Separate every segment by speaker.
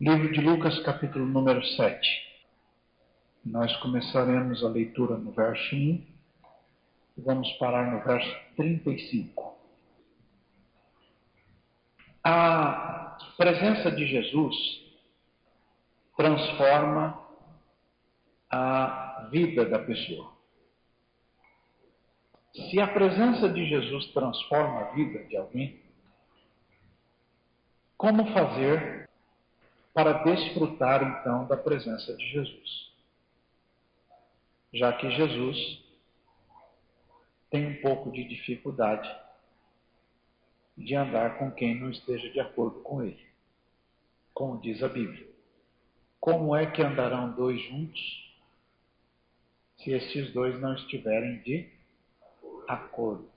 Speaker 1: Livro de Lucas, capítulo número 7. Nós começaremos a leitura no verso 1 e vamos parar no verso 35. A presença de Jesus transforma a vida da pessoa. Se a presença de Jesus transforma a vida de alguém, como fazer para desfrutar então da presença de Jesus. Já que Jesus tem um pouco de dificuldade de andar com quem não esteja de acordo com ele, como diz a Bíblia. Como é que andarão dois juntos se esses dois não estiverem de acordo?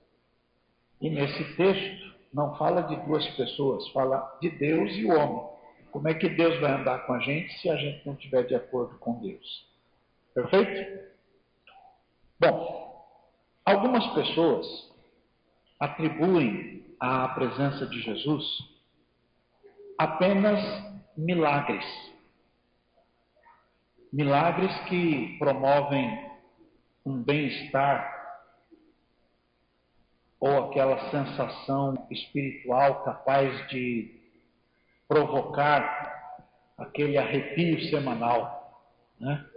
Speaker 1: E nesse texto não fala de duas pessoas, fala de Deus e o homem. Como é que Deus vai andar com a gente se a gente não estiver de acordo com Deus? Perfeito? Bom, algumas pessoas atribuem à presença de Jesus apenas milagres. Milagres que promovem um bem-estar ou aquela sensação espiritual capaz de provocar aquele arrepio semanal, né?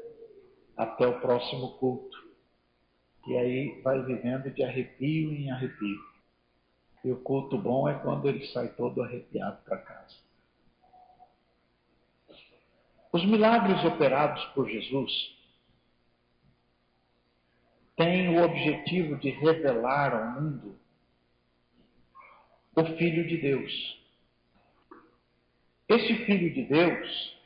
Speaker 1: Até o próximo culto. E aí vai vivendo de arrepio em arrepio. E o culto bom é quando ele sai todo arrepiado para casa. Os milagres operados por Jesus têm o objetivo de revelar ao mundo o Filho de Deus esse Filho de Deus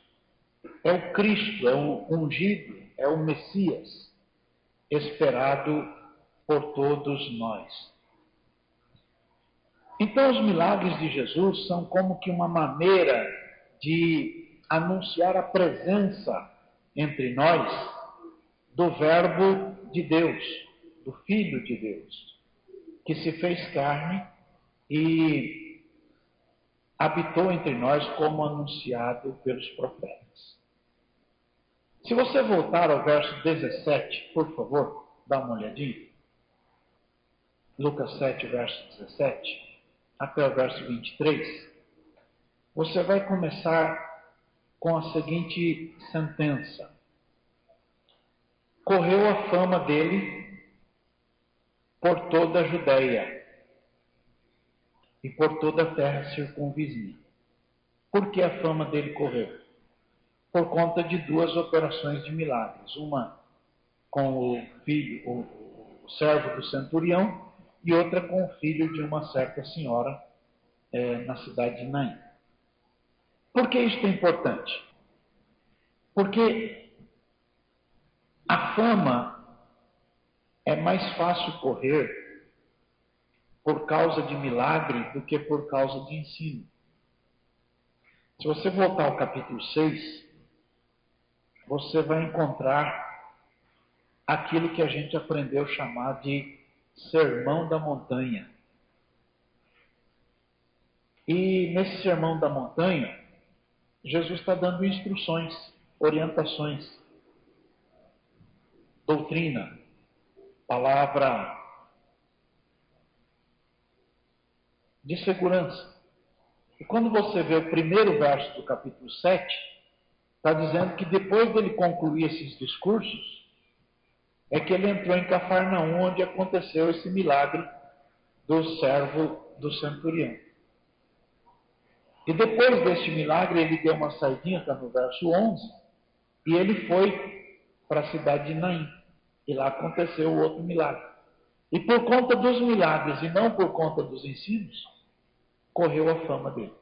Speaker 1: é o Cristo, é o ungido, é o Messias, esperado por todos nós. Então, os milagres de Jesus são como que uma maneira de anunciar a presença entre nós do Verbo de Deus, do Filho de Deus, que se fez carne e habitou entre nós como anunciado pelos profetas. Se você voltar ao verso 17, por favor, dá uma olhadinha. Lucas 7, verso 17, até o verso 23, você vai começar com a seguinte sentença: Correu a fama dele por toda a Judéia e por toda a terra circunvizinha. Por que a fama dele correu? Por conta de duas operações de milagres. Uma com o filho, o, servo do centurião, e outra com o filho de uma certa senhora é, na cidade de Naim. Por que isso é importante? Porque a fama é mais fácil correr por causa de milagre do que por causa de ensino. Se você voltar ao capítulo 6, você vai encontrar aquilo que a gente aprendeu chamar de Sermão da Montanha. E nesse Sermão da Montanha, Jesus está dando instruções, orientações, doutrina, palavra de segurança. E quando você vê o primeiro verso do capítulo 7, está dizendo que depois dele concluir esses discursos, é que ele entrou em Cafarnaum, onde aconteceu esse milagre do servo do centurião. E depois desse milagre, ele deu uma saidinha, está no verso 11, e ele foi para a cidade de Naim. E lá aconteceu o outro milagre. E por conta dos milagres e não por conta dos ensinos, correu a fama dele.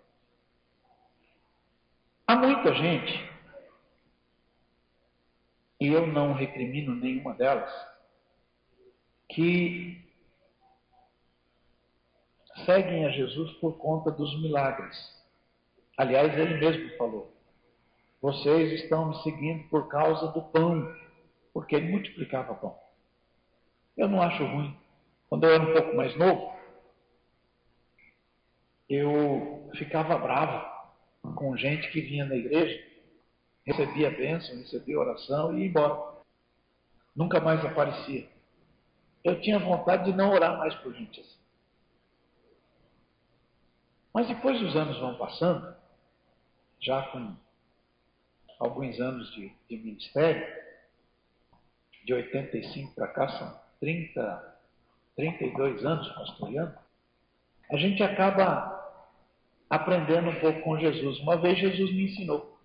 Speaker 1: Há muita gente, e eu não recrimino nenhuma delas, que seguem a Jesus por conta dos milagres. Aliás, ele mesmo falou: vocês estão me seguindo por causa do pão, porque ele multiplicava pão. Eu não acho ruim. Quando eu era um pouco mais novo, eu ficava bravo com gente que vinha na igreja, recebia bênção, recebia oração e ia embora. Nunca mais aparecia. Eu tinha vontade de não orar mais por gente assim. Mas depois os anos vão passando, já com alguns anos de, de ministério, de 85 para cá são 30, 32 anos pastoreando, a gente acaba aprendendo um pouco com Jesus. Uma vez Jesus me ensinou.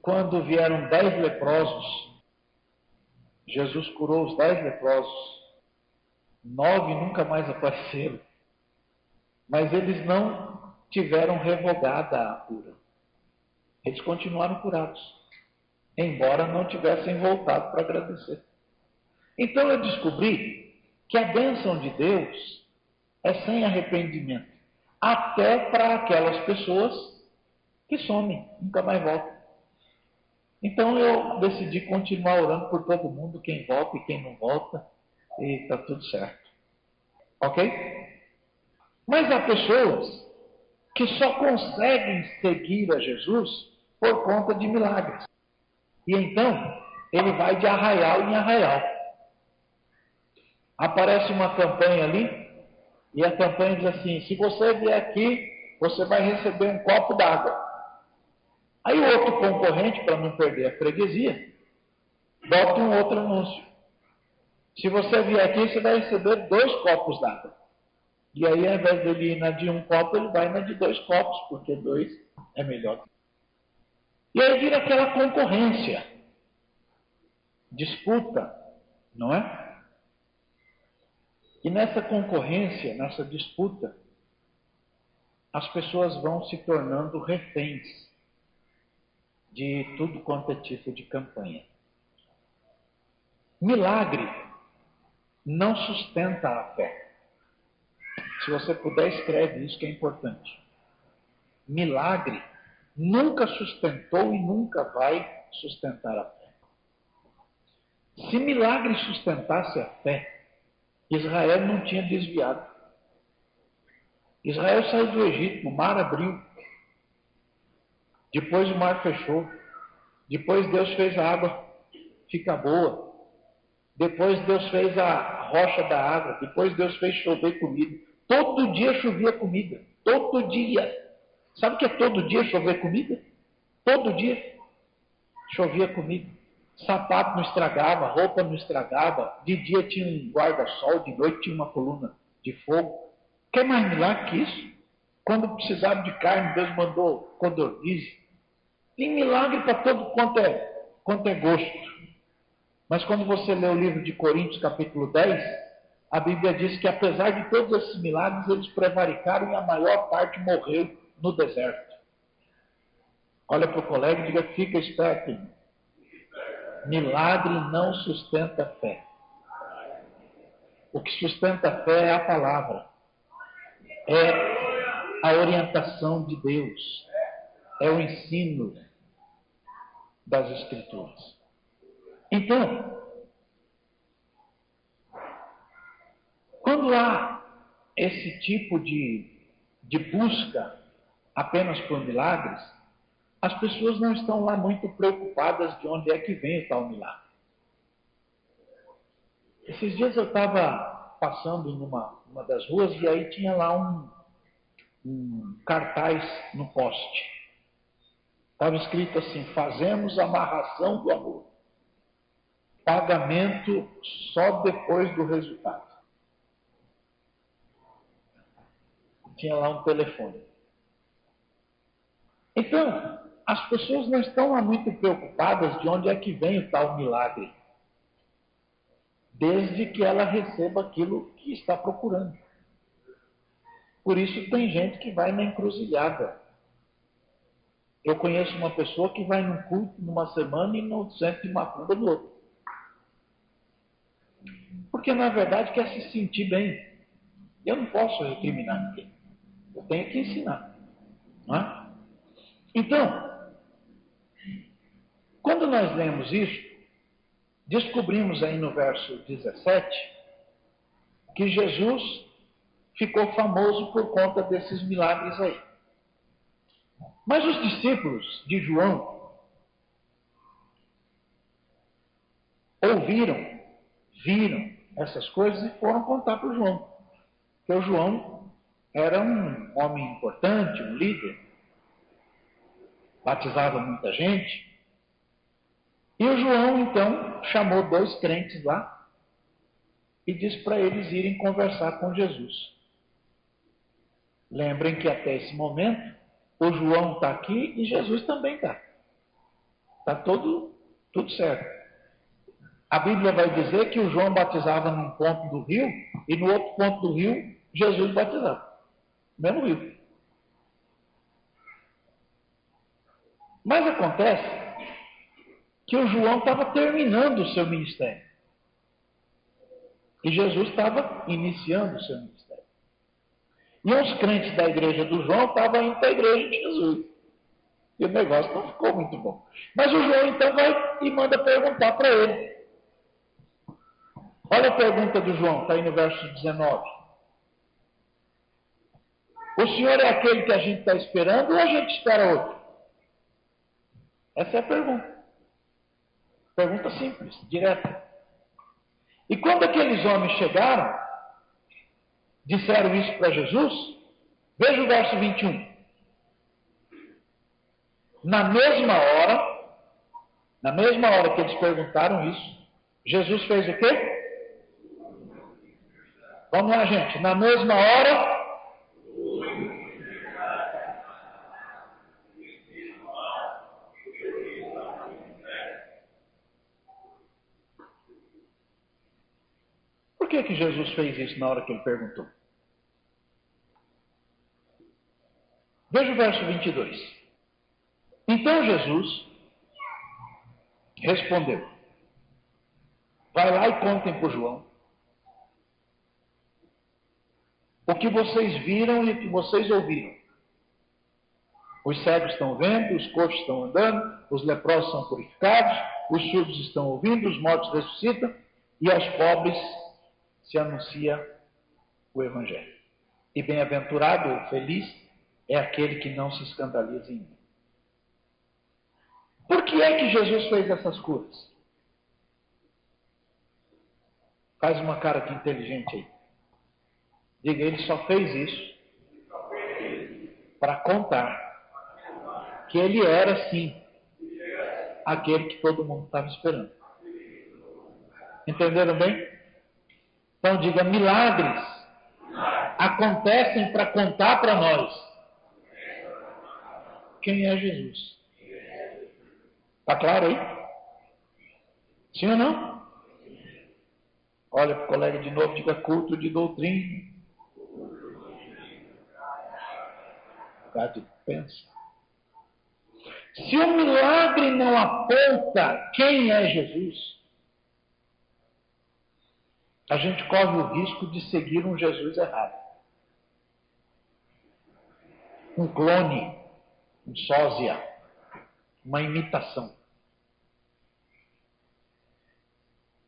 Speaker 1: Quando vieram dez leprosos, Jesus curou os dez leprosos. Nove nunca mais apareceram. Mas eles não tiveram revogada a cura. Eles continuaram curados, embora não tivessem voltado para agradecer. Então eu descobri que a bênção de Deus é sem arrependimento, até para aquelas pessoas que somem, nunca mais voltam. Então eu decidi continuar orando por todo mundo, quem volta e quem não volta, e está tudo certo. Ok? Mas há pessoas que só conseguem seguir a Jesus por conta de milagres. E então, ele vai de arraial em arraial. Aparece uma campanha ali, e a campanha diz assim: se você vier aqui, você vai receber um copo d'água. Aí outro concorrente, para não perder a freguesia, bota um outro anúncio. Se você vier aqui, você vai receber dois copos d'água. E aí, ao invés dele ir na de um copo, ele vai na de dois copos, porque dois é melhor. E aí vira aquela concorrência, disputa, não é? E nessa concorrência, nessa disputa, as pessoas vão se tornando reféns de tudo quanto é tipo de campanha. Milagre não sustenta a fé. Se você puder, escreve isso que é importante. Milagre nunca sustentou e nunca vai sustentar a fé. Se milagre sustentasse a fé, Israel não tinha desviado. Israel saiu do Egito, o mar abriu. Depois o mar fechou. Depois Deus fez a água ficar boa. Depois Deus fez a rocha da água. Depois Deus fez chover comida. Todo dia chovia comida. Todo dia. Sabe o que é todo dia chover comida? Todo dia chovia comida. Sapato não estragava, roupa não estragava. De dia tinha um guarda-sol, de noite tinha uma coluna de fogo. Quer mais milagre que isso? Quando precisava de carne, Deus mandou codorniz. Tem milagre para todo quanto é, quanto é gosto. Mas quando você lê o livro de Coríntios, capítulo 10, a Bíblia diz que apesar de todos esses milagres, eles prevaricaram e a maior parte morreu no deserto. Olha para o colega e diga: fica esperto. Milagre não sustenta a fé. O que sustenta a fé é a palavra, é a orientação de Deus, é o ensino das Escrituras. Então, Quando há esse tipo de, de busca apenas por milagres, as pessoas não estão lá muito preocupadas de onde é que vem o tal milagre. Esses dias eu estava passando numa uma das ruas e aí tinha lá um, um cartaz no poste. Estava escrito assim: fazemos amarração do amor. Pagamento só depois do resultado. tinha lá um telefone. Então, as pessoas não estão muito preocupadas de onde é que vem o tal milagre, desde que ela receba aquilo que está procurando. Por isso tem gente que vai na encruzilhada. Eu conheço uma pessoa que vai num culto numa semana e no centro de macumba no outro. Porque na verdade quer se sentir bem. Eu não posso recriminar ninguém. Eu tenho que ensinar. Não é? Então, quando nós lemos isso, descobrimos aí no verso 17 que Jesus ficou famoso por conta desses milagres aí. Mas os discípulos de João ouviram, viram essas coisas e foram contar para o João. Porque o João era um homem importante, um líder, batizava muita gente. E o João, então, chamou dois crentes lá e disse para eles irem conversar com Jesus. Lembrem que até esse momento o João está aqui e Jesus também está. Está tudo, tudo certo. A Bíblia vai dizer que o João batizava num ponto do rio e no outro ponto do rio Jesus batizava. Mesmo rio. Mas acontece que o João estava terminando o seu ministério. E Jesus estava iniciando o seu ministério. E os crentes da igreja do João estavam indo para a igreja de Jesus. E o negócio não ficou muito bom. Mas o João então vai e manda perguntar para ele. Olha a pergunta do João, está aí no verso 19. O senhor é aquele que a gente está esperando ou a gente espera outro? Essa é a pergunta. Pergunta simples, direta. E quando aqueles homens chegaram, disseram isso para Jesus, veja o verso 21. Na mesma hora, na mesma hora que eles perguntaram isso, Jesus fez o quê? Vamos lá, gente. Na mesma hora. Por que, que Jesus fez isso na hora que ele perguntou? Veja o verso 22. Então Jesus respondeu: Vai lá e contem para João o que vocês viram e o que vocês ouviram. Os cegos estão vendo, os coxos estão andando, os leprosos são purificados, os surdos estão ouvindo, os mortos ressuscitam e aos pobres se anuncia o Evangelho. E bem-aventurado feliz é aquele que não se escandaliza em mim. Por que é que Jesus fez essas curas? Faz uma cara de inteligente aí. Diga, ele só fez isso para contar que ele era sim aquele que todo mundo estava esperando. Entenderam bem? Então diga, milagres acontecem para contar para nós quem é Jesus. Está claro aí? Sim ou não? Olha para o colega de novo, diga culto de doutrina. de pensa. Se o milagre não aponta quem é Jesus, a gente corre o risco de seguir um Jesus errado. Um clone, um sósia, uma imitação.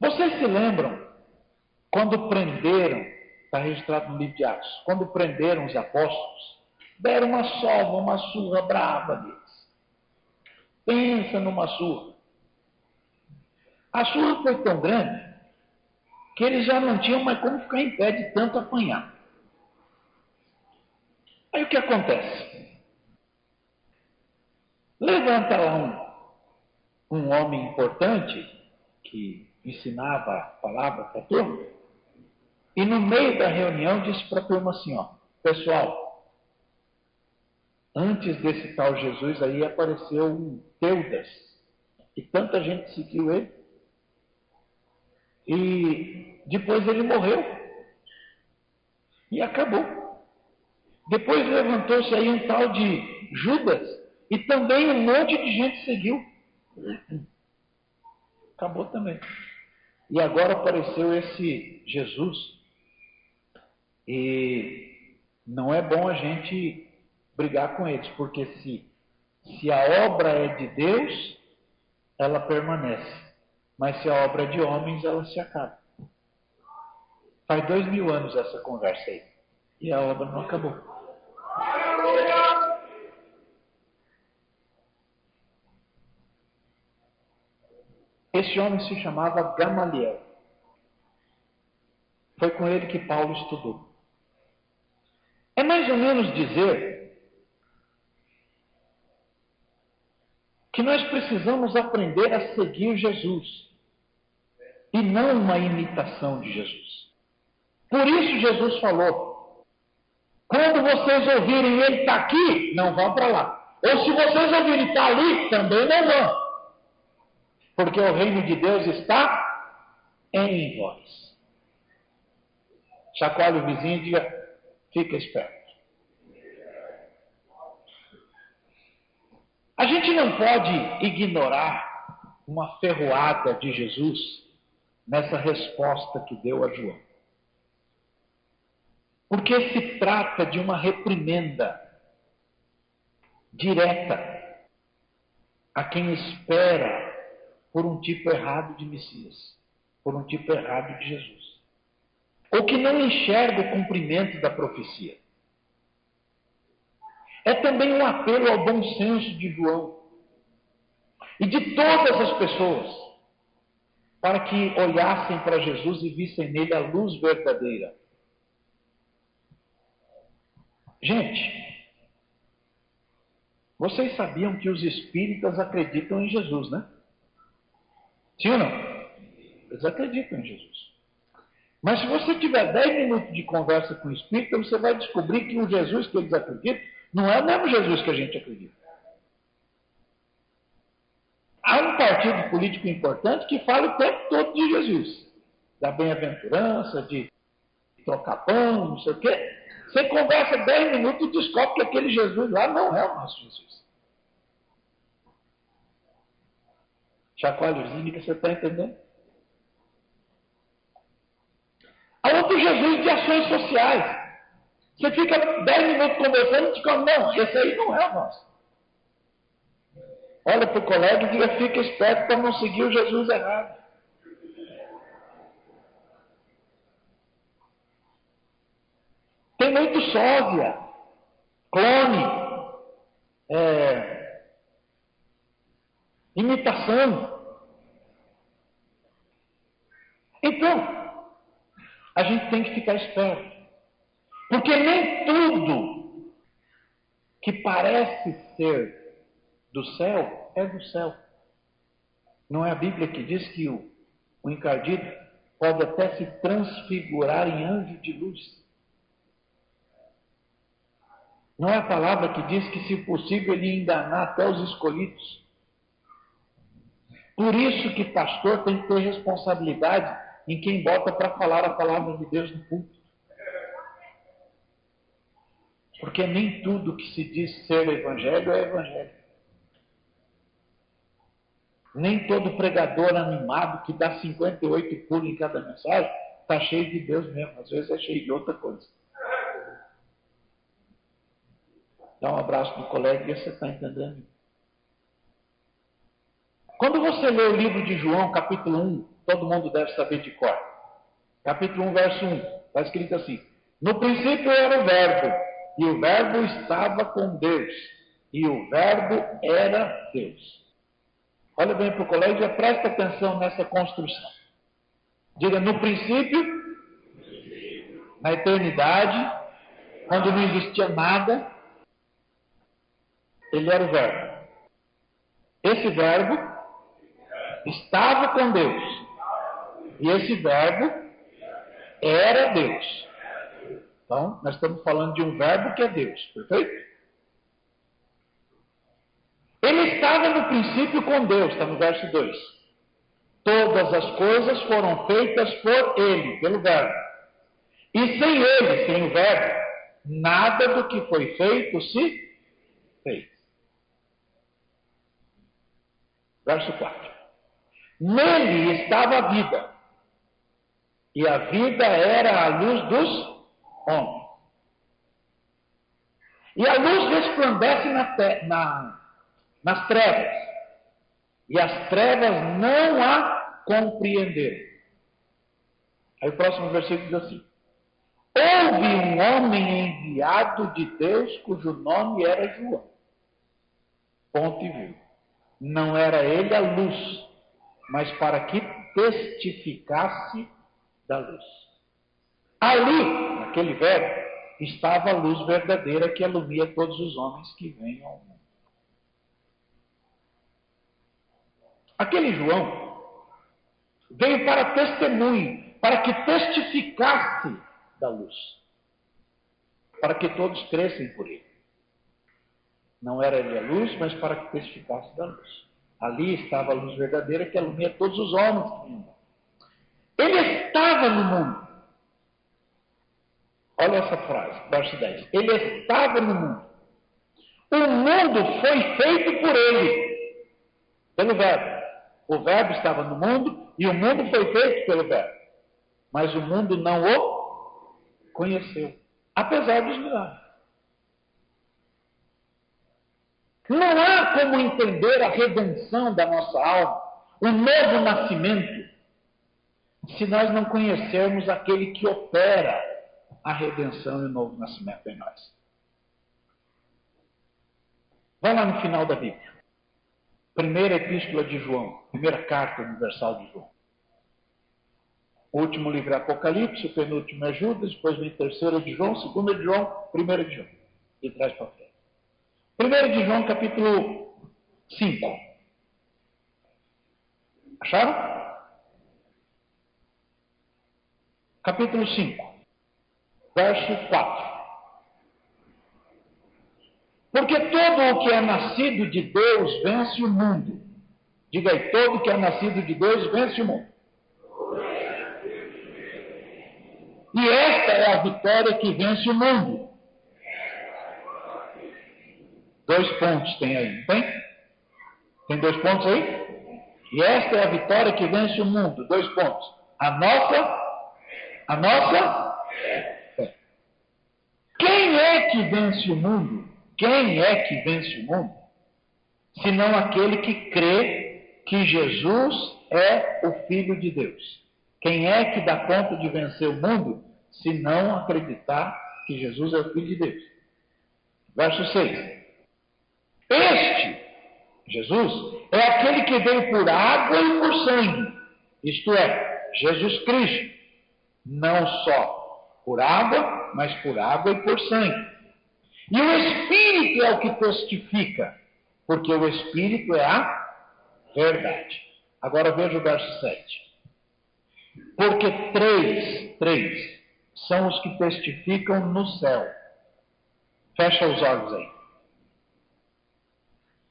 Speaker 1: Vocês se lembram quando prenderam, está registrado no livro de Atos, quando prenderam os apóstolos, deram uma sova, uma surra brava deles. Pensa numa surra. A surra foi tão grande que eles já não tinham mais como ficar em pé de tanto apanhar. Aí o que acontece? Levanta lá um, um homem importante que ensinava a palavra para a turma, e no meio da reunião disse para a turma assim: ó, pessoal, Antes desse tal Jesus aí apareceu um Teudas. E tanta gente seguiu ele. E depois ele morreu. E acabou. Depois levantou-se aí um tal de Judas. E também um monte de gente seguiu. Acabou também. E agora apareceu esse Jesus. E não é bom a gente brigar com eles, porque se, se a obra é de Deus, ela permanece. Mas se a obra de homens, ela se acaba. Faz dois mil anos essa conversa aí. E a obra não acabou. Esse homem se chamava Gamaliel. Foi com ele que Paulo estudou. É mais ou menos dizer que nós precisamos aprender a seguir Jesus e não uma imitação de Jesus. Por isso Jesus falou: quando vocês ouvirem ele está aqui, não vão para lá. Ou se vocês ouvirem está ali, também não vão. Porque o reino de Deus está em vós. Chacoalhe o vizinho e diga: fica esperto. A gente não pode ignorar uma ferroada de Jesus nessa resposta que deu a João. Porque se trata de uma reprimenda direta a quem espera por um tipo errado de Messias, por um tipo errado de Jesus ou que não enxerga o cumprimento da profecia. É também um apelo ao bom senso de João e de todas as pessoas para que olhassem para Jesus e vissem nele a luz verdadeira. Gente, vocês sabiam que os espíritas acreditam em Jesus, né? Sim ou não? Eles acreditam em Jesus. Mas se você tiver 10 minutos de conversa com o Espírito, você vai descobrir que o Jesus que eles acreditam não é o mesmo Jesus que a gente acredita. Há um partido político importante que fala o tempo todo de Jesus, da bem-aventurança, de trocar pão, não sei o quê. Você conversa 10 minutos e descobre que aquele Jesus lá não é o nosso Jesus. Chacoalhozinho que você está entendendo? Há outro Jesus de ações sociais. Você fica dez minutos conversando e diz, não, esse aí não é o nosso. Olha para o colega e diga, fica esperto para não seguir o Jesus errado. Tem muito sósia, clone, é, imitação. Então, a gente tem que ficar esperto. Porque nem tudo que parece ser do céu é do céu. Não é a Bíblia que diz que o, o encardido pode até se transfigurar em anjo de luz. Não é a palavra que diz que, se possível, ele enganar até os escolhidos. Por isso que pastor tem que ter responsabilidade em quem bota para falar a palavra de Deus no púlpito. Porque nem tudo que se diz ser evangelho é evangelho. Nem todo pregador animado que dá 58 pulos em cada mensagem está cheio de Deus mesmo. Às vezes é cheio de outra coisa. Dá um abraço no colega e você está entendendo. Quando você lê o livro de João, capítulo 1, todo mundo deve saber de cor. Capítulo 1, verso 1. Está escrito assim: No princípio era o Verbo, e o Verbo estava com Deus, e o Verbo era Deus. Olha bem para o colégio e presta atenção nessa construção. Diga, no princípio, na eternidade, quando não existia nada, ele era o Verbo. Esse Verbo estava com Deus. E esse verbo era Deus. Então, nós estamos falando de um verbo que é Deus, perfeito? Ele estava no princípio com Deus, está no verso 2. Todas as coisas foram feitas por Ele, pelo Verbo. E sem Ele, sem o Verbo, nada do que foi feito se fez. Verso 4. Nele estava a vida, e a vida era a luz dos homens. E a luz resplandece na na, nas trevas, e as trevas não a compreenderam. Aí o próximo versículo diz assim: Houve um homem enviado de Deus cujo nome era João. Ponto e vírgula. Não era ele a luz, mas para que testificasse da luz. Ali, naquele verbo, estava a luz verdadeira que alumia todos os homens que vêm ao mundo. Aquele João veio para testemunho, para que testificasse da luz, para que todos crescem por ele. Não era ele a luz, mas para que testificasse da luz. Ali estava a luz verdadeira que alumia todos os homens que vinham. Ele estava no mundo. Olha essa frase, verso 10. Ele estava no mundo. O mundo foi feito por ele, pelo Verbo. O Verbo estava no mundo e o mundo foi feito pelo Verbo. Mas o mundo não o conheceu, apesar dos milagres. Não há como entender a redenção da nossa alma, o novo nascimento, se nós não conhecermos aquele que opera a redenção e o novo nascimento em nós. Vai lá no final da Bíblia. Primeira epístola de João, primeira carta universal de João. Último livro é Apocalipse, penúltimo é Judas, depois vem terceira de João, segunda de João, primeira de João. E traz para frente. 1 de João, capítulo 5. Acharam? Capítulo 5, verso 4. Porque todo o que é nascido de Deus vence o mundo. Diga aí, todo o que é nascido de Deus vence o mundo. E esta é a vitória que vence o mundo Dois pontos tem aí, não tem? Tem dois pontos aí? E esta é a vitória que vence o mundo. Dois pontos. A nossa, a nossa fé. Quem é que vence o mundo? Quem é que vence o mundo? Senão aquele que crê que Jesus é o Filho de Deus. Quem é que dá conta de vencer o mundo se não acreditar que Jesus é o Filho de Deus? Verso 6. Este, Jesus, é aquele que veio por água e por sangue, isto é, Jesus Cristo, não só por água, mas por água e por sangue. E o Espírito é o que testifica, porque o Espírito é a verdade. Agora veja o verso 7. Porque três, três, são os que testificam no céu. Fecha os olhos aí.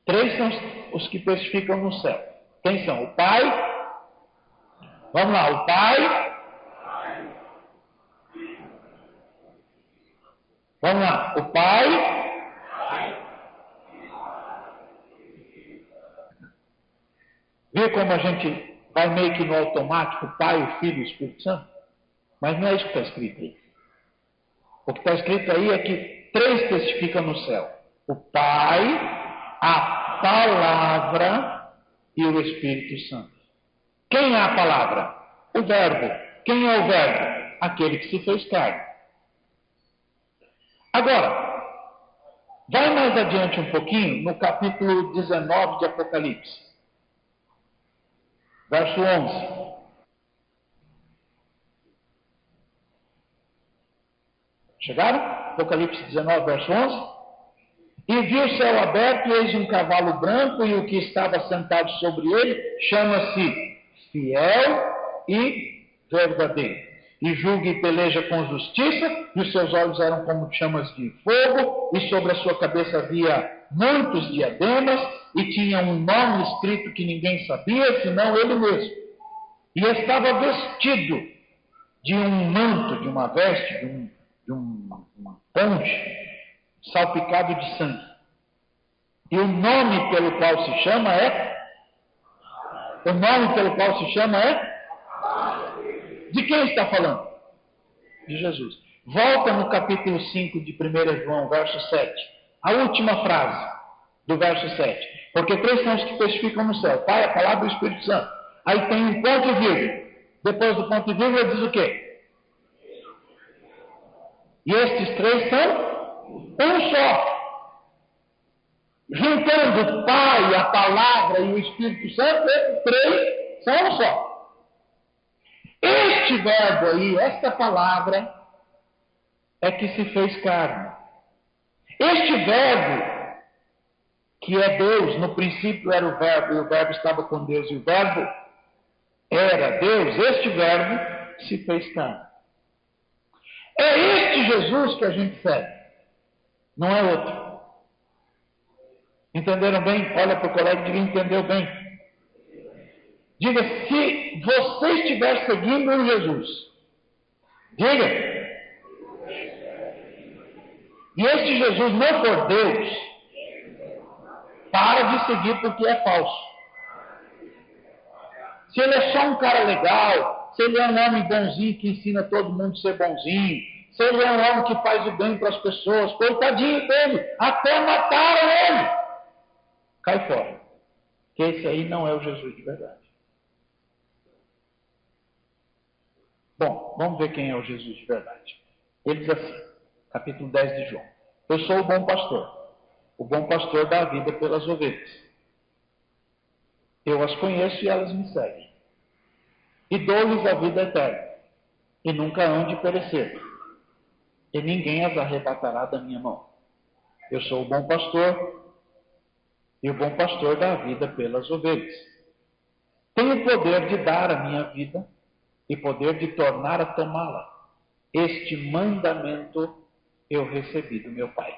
Speaker 1: Três são os que testificam no céu. Quem são? O Pai. Vamos lá, o Pai. Vamos lá, o Pai. Vê como a gente vai meio que no automático, Pai, o Filho e o Espírito Santo? Mas não é isso que está escrito aí. O que está escrito aí é que três testificam no céu: o Pai, a palavra e o Espírito Santo. Quem é a palavra? O Verbo. Quem é o Verbo? Aquele que se fez carne. Agora, vai mais adiante um pouquinho, no capítulo 19 de Apocalipse, verso 11. Chegaram? Apocalipse 19, verso 11. E viu o céu aberto, e eis um cavalo branco, e o que estava sentado sobre ele chama-se Fiel e Verdadeiro. E julga e peleja com justiça, e os seus olhos eram como chamas de fogo, e sobre a sua cabeça havia muitos diademas, e tinha um nome escrito que ninguém sabia, senão ele mesmo. E estava vestido de um manto, de uma veste, de um, de um, uma ponte, salpicado de sangue. E o nome pelo qual se chama é? O nome pelo qual se chama é? De quem está falando? De Jesus. Volta no capítulo 5 de 1 João, verso 7. A última frase do verso 7. Porque três são os que testificam no céu: Pai, a palavra e o Espírito Santo. Aí tem um ponto vírgula. Depois do ponto vírgula diz o quê? E estes três são um só. Juntando o Pai, a palavra e o Espírito Santo, esses três São um só. Este verbo aí, esta palavra, é que se fez carne. Este verbo, que é Deus, no princípio era o verbo, e o verbo estava com Deus, e o verbo era Deus, este verbo se fez carne. É este Jesus que a gente segue, não é outro. Entenderam bem? Olha para o colega e diga: entendeu bem. Diga: se você estiver seguindo um Jesus, diga. E este Jesus não for Deus, para de seguir porque é falso. Se ele é só um cara legal, se ele é um homem bonzinho que ensina todo mundo a ser bonzinho, se ele é um homem que faz o bem para as pessoas, coitadinho dele, até mataram ele. Cai fora. Que esse aí não é o Jesus de verdade. Bom, vamos ver quem é o Jesus de verdade. Ele diz assim, capítulo 10 de João: Eu sou o bom pastor. O bom pastor dá a vida pelas ovelhas. Eu as conheço e elas me seguem. E dou-lhes a vida eterna, e nunca hão de perecer, e ninguém as arrebatará da minha mão. Eu sou o bom pastor, e o bom pastor dá a vida pelas ovelhas. Tenho poder de dar a minha vida e poder de tornar a tomá-la. Este mandamento eu recebi do meu Pai.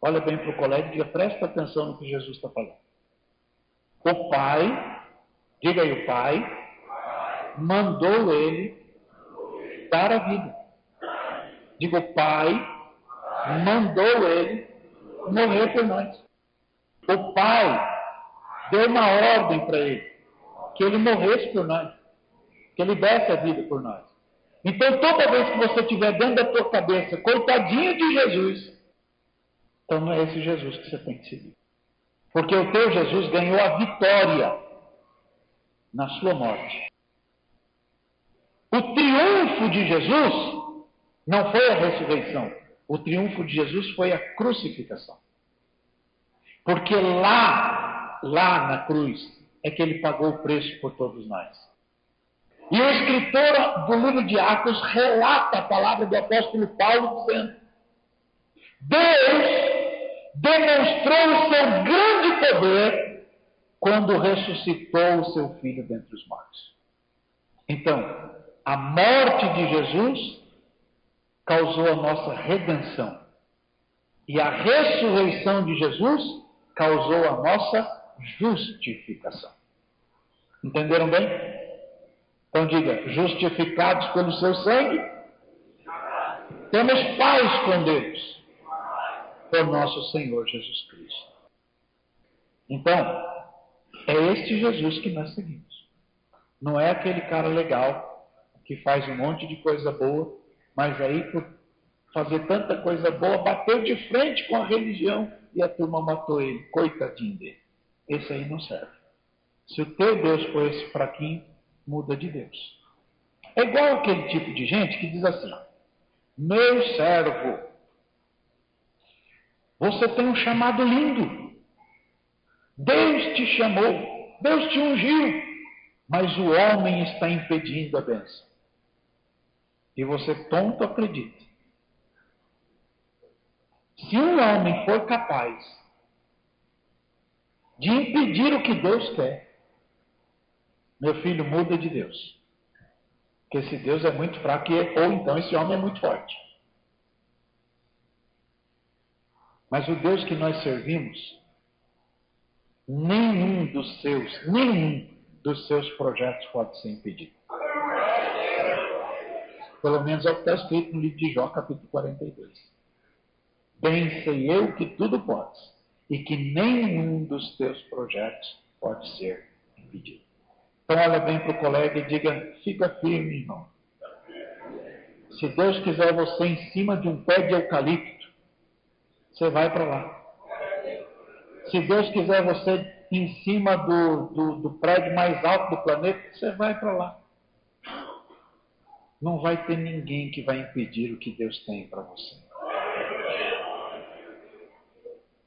Speaker 1: Olha bem para o colega e presta atenção no que Jesus está falando. O pai, diga aí, o pai, mandou ele dar a vida. Diga, o pai mandou ele morrer por nós. O pai deu uma ordem para ele, que ele morresse por nós, que desse a vida por nós. Então, toda vez que você tiver dentro da tua cabeça, coitadinho de Jesus, então não é esse Jesus que você tem que seguir. Porque o teu Jesus ganhou a vitória na sua morte. O triunfo de Jesus não foi a ressurreição. O triunfo de Jesus foi a crucificação. Porque lá, lá na cruz, é que ele pagou o preço por todos nós. E o escritor do livro de Atos relata a palavra do apóstolo Paulo dizendo: Deus demonstrou o seu grande poder quando ressuscitou o seu filho dentre os mortos. Então, a morte de Jesus causou a nossa redenção. E a ressurreição de Jesus causou a nossa justificação. Entenderam bem? Então diga: justificados pelo seu sangue, temos paz com Deus por nosso Senhor Jesus Cristo. Então, é este Jesus que nós seguimos. Não é aquele cara legal que faz um monte de coisa boa, mas aí por fazer tanta coisa boa bateu de frente com a religião e a turma matou ele. Coitadinho dele. Esse aí não serve. Se o teu Deus for esse fraquinho, muda de Deus. É igual aquele tipo de gente que diz assim: Meu servo, você tem um chamado lindo. Deus te chamou, Deus te ungiu, mas o homem está impedindo a bênção. E você, tonto, acredita. Se um homem for capaz de impedir o que Deus quer, meu filho, muda de Deus. Porque esse Deus é muito fraco, ou então esse homem é muito forte. Mas o Deus que nós servimos, nenhum dos seus, nenhum dos seus projetos pode ser impedido. Pelo menos é o que está escrito no livro de Jó, capítulo 42. Bem sei eu que tudo podes, e que nenhum dos teus projetos pode ser impedido. Então olha bem para o colega e diga, fica firme, irmão. Se Deus quiser você em cima de um pé de eucalipto, você vai para lá. Se Deus quiser você em cima do, do, do prédio mais alto do planeta, você vai para lá. Não vai ter ninguém que vai impedir o que Deus tem para você.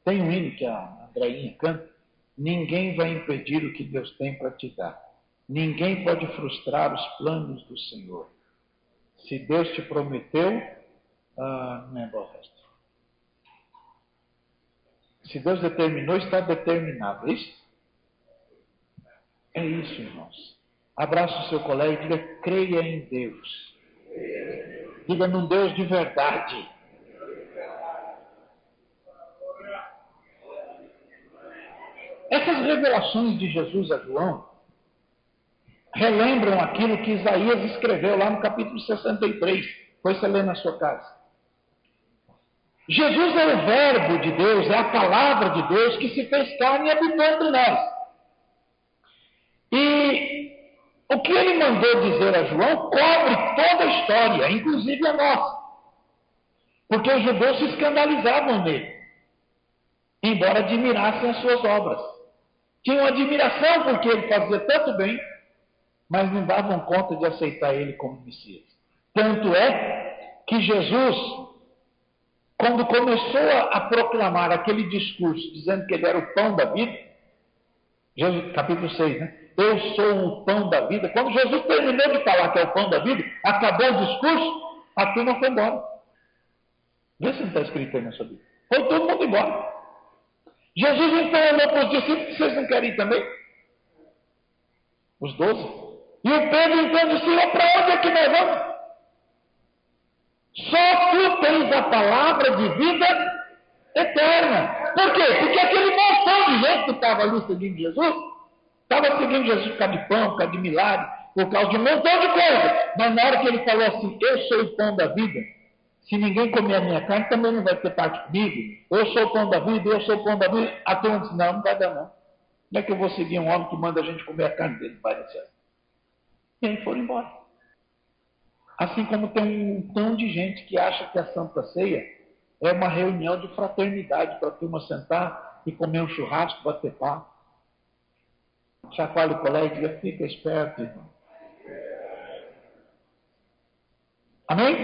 Speaker 1: Tem um hino que a Andreinha canta. Ninguém vai impedir o que Deus tem para te dar. Ninguém pode frustrar os planos do Senhor. Se Deus te prometeu, ah, não é o resto. Se Deus determinou, está determinado. É isso? É isso, irmãos. Abraça o seu colega e diga: creia em Deus. Diga num Deus de verdade. Essas revelações de Jesus a João relembram aquilo que Isaías escreveu lá no capítulo 63. Foi você ler na sua casa. Jesus é o Verbo de Deus, é a palavra de Deus que se fez carne e habitou entre nós. E o que ele mandou dizer a João cobre toda a história, inclusive a nossa. Porque os judeus se escandalizavam nele, embora admirassem as suas obras. Tinham admiração porque ele fazia tanto bem, mas não davam conta de aceitar ele como Messias. Tanto é que Jesus quando começou a, proclamar aquele discurso dizendo que ele era o pão da vida, Jesus, capítulo 6, né? Eu sou o pão da vida. Quando Jesus terminou de falar que é o pão da vida, acabou o discurso, a turma foi embora. Vê se não está escrito aí na sua Bíblia. Foi todo mundo embora. Jesus então olhou para os discípulos, vocês não querem também? Os doze. E o Pedro então disse, para onde é que nós vamos? Só tu tens a palavra de vida eterna. Por quê? Porque aquele montão de gente que estava ali seguindo Jesus, estava seguindo Jesus por causa de pão, por causa de milagre, por causa de um montão de coisa. Mas na hora que ele falou assim, eu sou o pão da vida, se ninguém comer a minha carne, também não vai ter parte comigo. Eu sou o pão da vida, eu sou o pão da vida. A turma disse, não, não vai dar não. Como é que eu vou seguir um homem que manda a gente comer a carne dele? Vai dar certo. E aí foram embora. Assim como tem um montão de gente que acha que a Santa Ceia é uma reunião de fraternidade para a turma sentar e comer um churrasco, bater papo. Chacoalha o colega e fica esperto, irmão. Amém?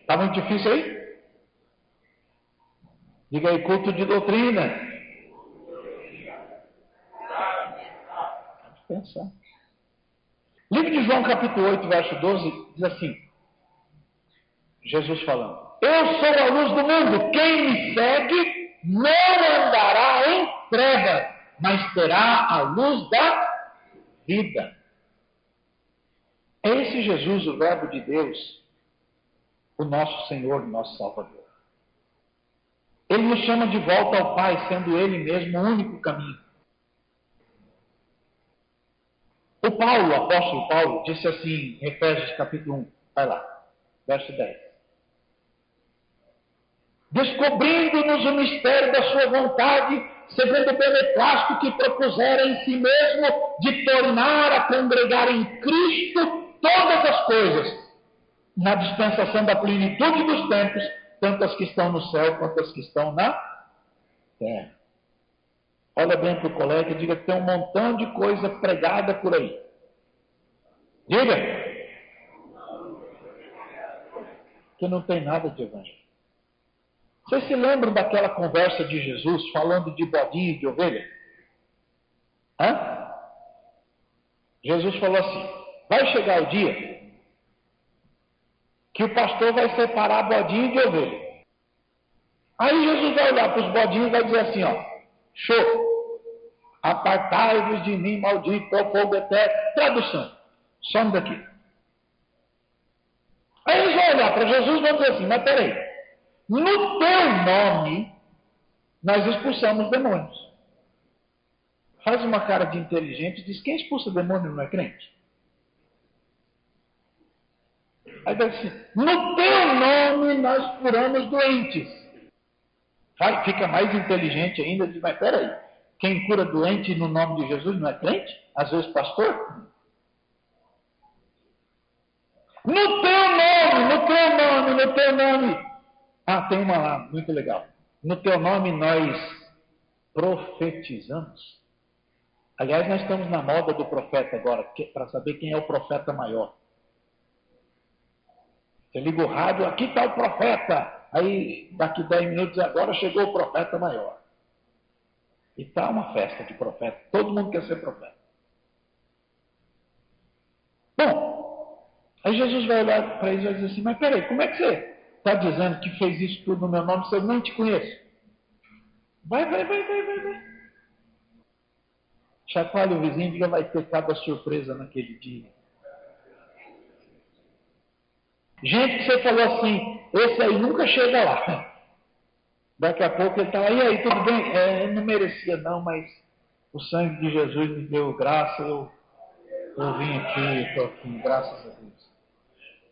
Speaker 1: Está muito difícil aí? Diga aí, culto de doutrina. Pensar. Livro de João, capítulo 8, verso 12, diz assim: Jesus falando: Eu sou a luz do mundo, quem me segue não andará em trevas, mas terá a luz da vida. É esse Jesus, o Verbo de Deus, o nosso Senhor, o nosso Salvador. Ele nos chama de volta ao Pai, sendo Ele mesmo o único caminho. O Paulo, o apóstolo Paulo, disse assim em Efésios capítulo 1, vai lá, verso 10. Descobrindo-nos o mistério da sua vontade, segundo o beneplácito que propusera em si mesmo de tornar a congregar em Cristo todas as coisas, na dispensação da plenitude dos tempos, tanto as que estão no céu quanto as que estão na terra. Olha bem para o colega e diga que tem um montão de coisa pregada por aí. Diga. Que não tem nada de evangelho. Vocês se lembram daquela conversa de Jesus falando de bodinho e de ovelha? Hã? Jesus falou assim: vai chegar o dia que o pastor vai separar bodinho de ovelha. Aí Jesus vai olhar para os bodinhos e vai dizer assim: ó, show, Apartai-vos de mim, maldito, é o fogo eterno. Tradução. Some daqui. Aí eles vão olhar para Jesus e vão dizer assim, mas peraí. No teu nome, nós expulsamos demônios. Faz uma cara de inteligente e diz, quem expulsa demônio não é crente? Aí diz assim, no teu nome nós curamos doentes. fica mais inteligente ainda, diz, mas peraí. Quem cura doente no nome de Jesus não é crente? Às vezes pastor? No teu nome, no teu nome, no teu nome. Ah, tem uma lá, muito legal. No teu nome nós profetizamos. Aliás, nós estamos na moda do profeta agora, para saber quem é o profeta maior. Você liga o rádio, aqui está o profeta. Aí, daqui 10 minutos, agora chegou o profeta maior. E está uma festa de profeta. Todo mundo quer ser profeta. Aí Jesus vai olhar para eles e vai dizer assim: Mas peraí, como é que você está dizendo que fez isso tudo no meu nome se eu nem te conheço? Vai, vai, vai, vai, vai, vai. Chacoalha o vizinho e diga: vai ter cada surpresa naquele dia. Gente você falou assim, esse aí nunca chega lá. Daqui a pouco ele está lá, e aí, tudo bem? É, eu não merecia não, mas o sangue de Jesus me deu graça, eu, eu vim aqui, estou aqui, graças a Deus.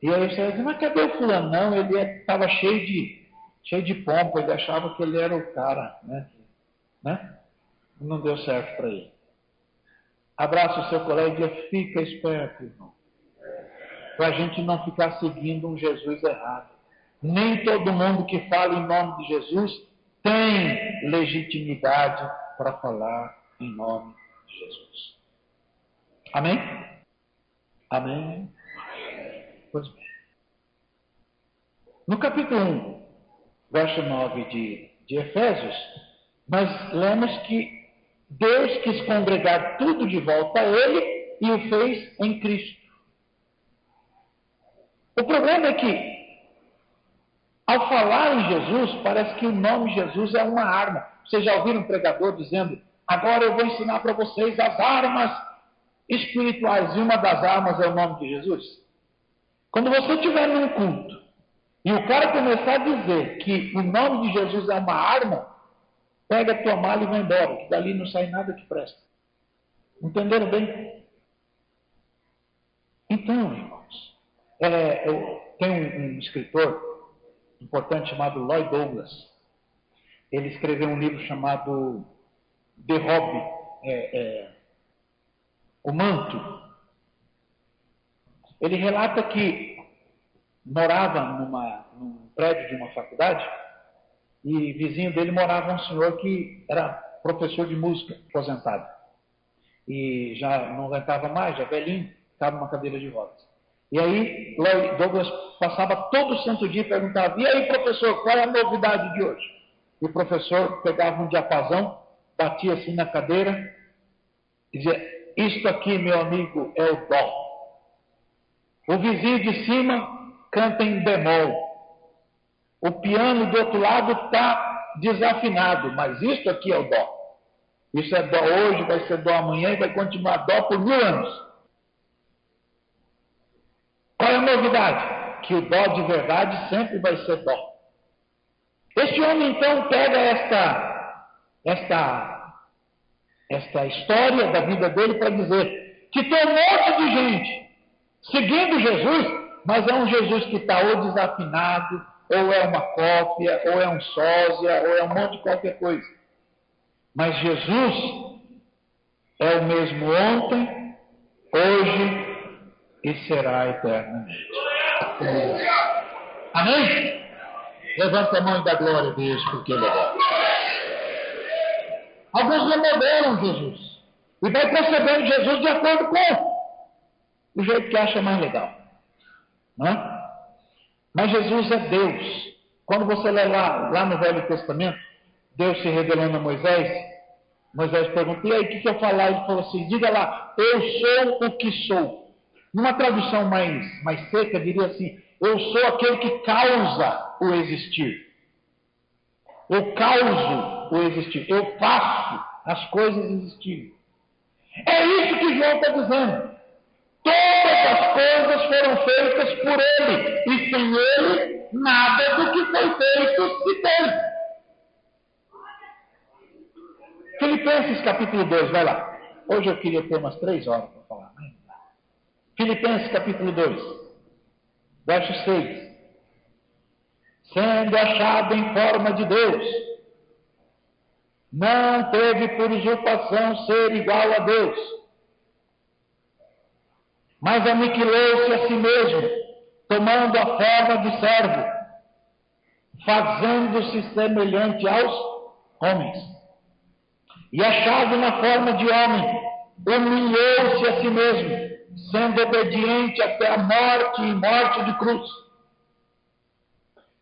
Speaker 1: E aí você dizer, mas cadê o fulano? Não, ele estava cheio de, cheio de pompa, ele achava que ele era o cara, né? né? Não deu certo para ele. Abraça o seu colega e fica esperto, irmão para a gente não ficar seguindo um Jesus errado. Nem todo mundo que fala em nome de Jesus tem legitimidade para falar em nome de Jesus. Amém? Amém? Pois bem. No capítulo 1, verso 9 de, de Efésios, nós lemos que Deus quis congregar tudo de volta a Ele e o fez em Cristo. O problema é que, ao falar em Jesus, parece que o nome Jesus é uma arma. Vocês já ouviram um pregador dizendo: agora eu vou ensinar para vocês as armas espirituais, e uma das armas é o nome de Jesus? Quando você estiver num culto e o cara começar a dizer que o nome de Jesus é uma arma, pega a tua mala e vai embora, que dali não sai nada que presta. Entenderam bem? Então, irmãos, é, eu, tem um, um, escritor importante chamado Lloyd Douglas. Ele escreveu um livro chamado The Hobby, é, é, O Manto. Ele relata que morava numa, num prédio de uma faculdade e vizinho dele morava um senhor que era professor de música, aposentado. E já não aguentava mais, já velhinho, estava numa cadeira de rodas. E aí, Douglas passava todo santo dia e perguntava: E aí, professor, qual é a novidade de hoje? E o professor pegava um diapasão, batia assim na cadeira e dizia: Isto aqui, meu amigo, é o dó. O vizinho de cima canta em bemol. O piano do outro lado está desafinado, mas isto aqui é o dó. Isso é dó hoje, vai ser dó amanhã e vai continuar dó por mil anos. Qual é a novidade? Que o dó de verdade sempre vai ser dó. Este homem então pega esta, esta, esta história da vida dele para dizer que tem um monte de gente seguindo Jesus, mas é um Jesus que está ou desafinado, ou é uma cópia, ou é um sósia, ou é um monte de qualquer coisa. Mas Jesus é o mesmo ontem, hoje e será eternamente. Amém? Levanta a mão e dá glória a Deus, porque Ele é bom. Alguns remodelam Jesus. E vai percebendo Jesus de acordo com o jeito que acha mais legal. Não é? Mas Jesus é Deus. Quando você lê lá, lá no Velho Testamento, Deus se revelando a Moisés, Moisés pergunta, e aí, o que, que eu falar? Ele falou assim, diga lá, eu sou o que sou. Numa tradução mais, mais seca, diria assim: Eu sou aquele que causa o existir. Eu causo o existir. Eu faço as coisas existirem. É isso que João está dizendo. Todas as coisas foram feitas por ele, e sem ele, nada do que foi feito se tem. Filipenses capítulo 2, vai lá. Hoje eu queria ter umas três horas? Filipenses capítulo 2, verso 6. Sendo achado em forma de Deus, não teve por usurpação ser igual a Deus, mas aniquilou-se a si mesmo, tomando a forma de servo, fazendo-se semelhante aos homens. E achado na forma de homem, humilhou-se a si mesmo sendo obediente até a morte e morte de cruz.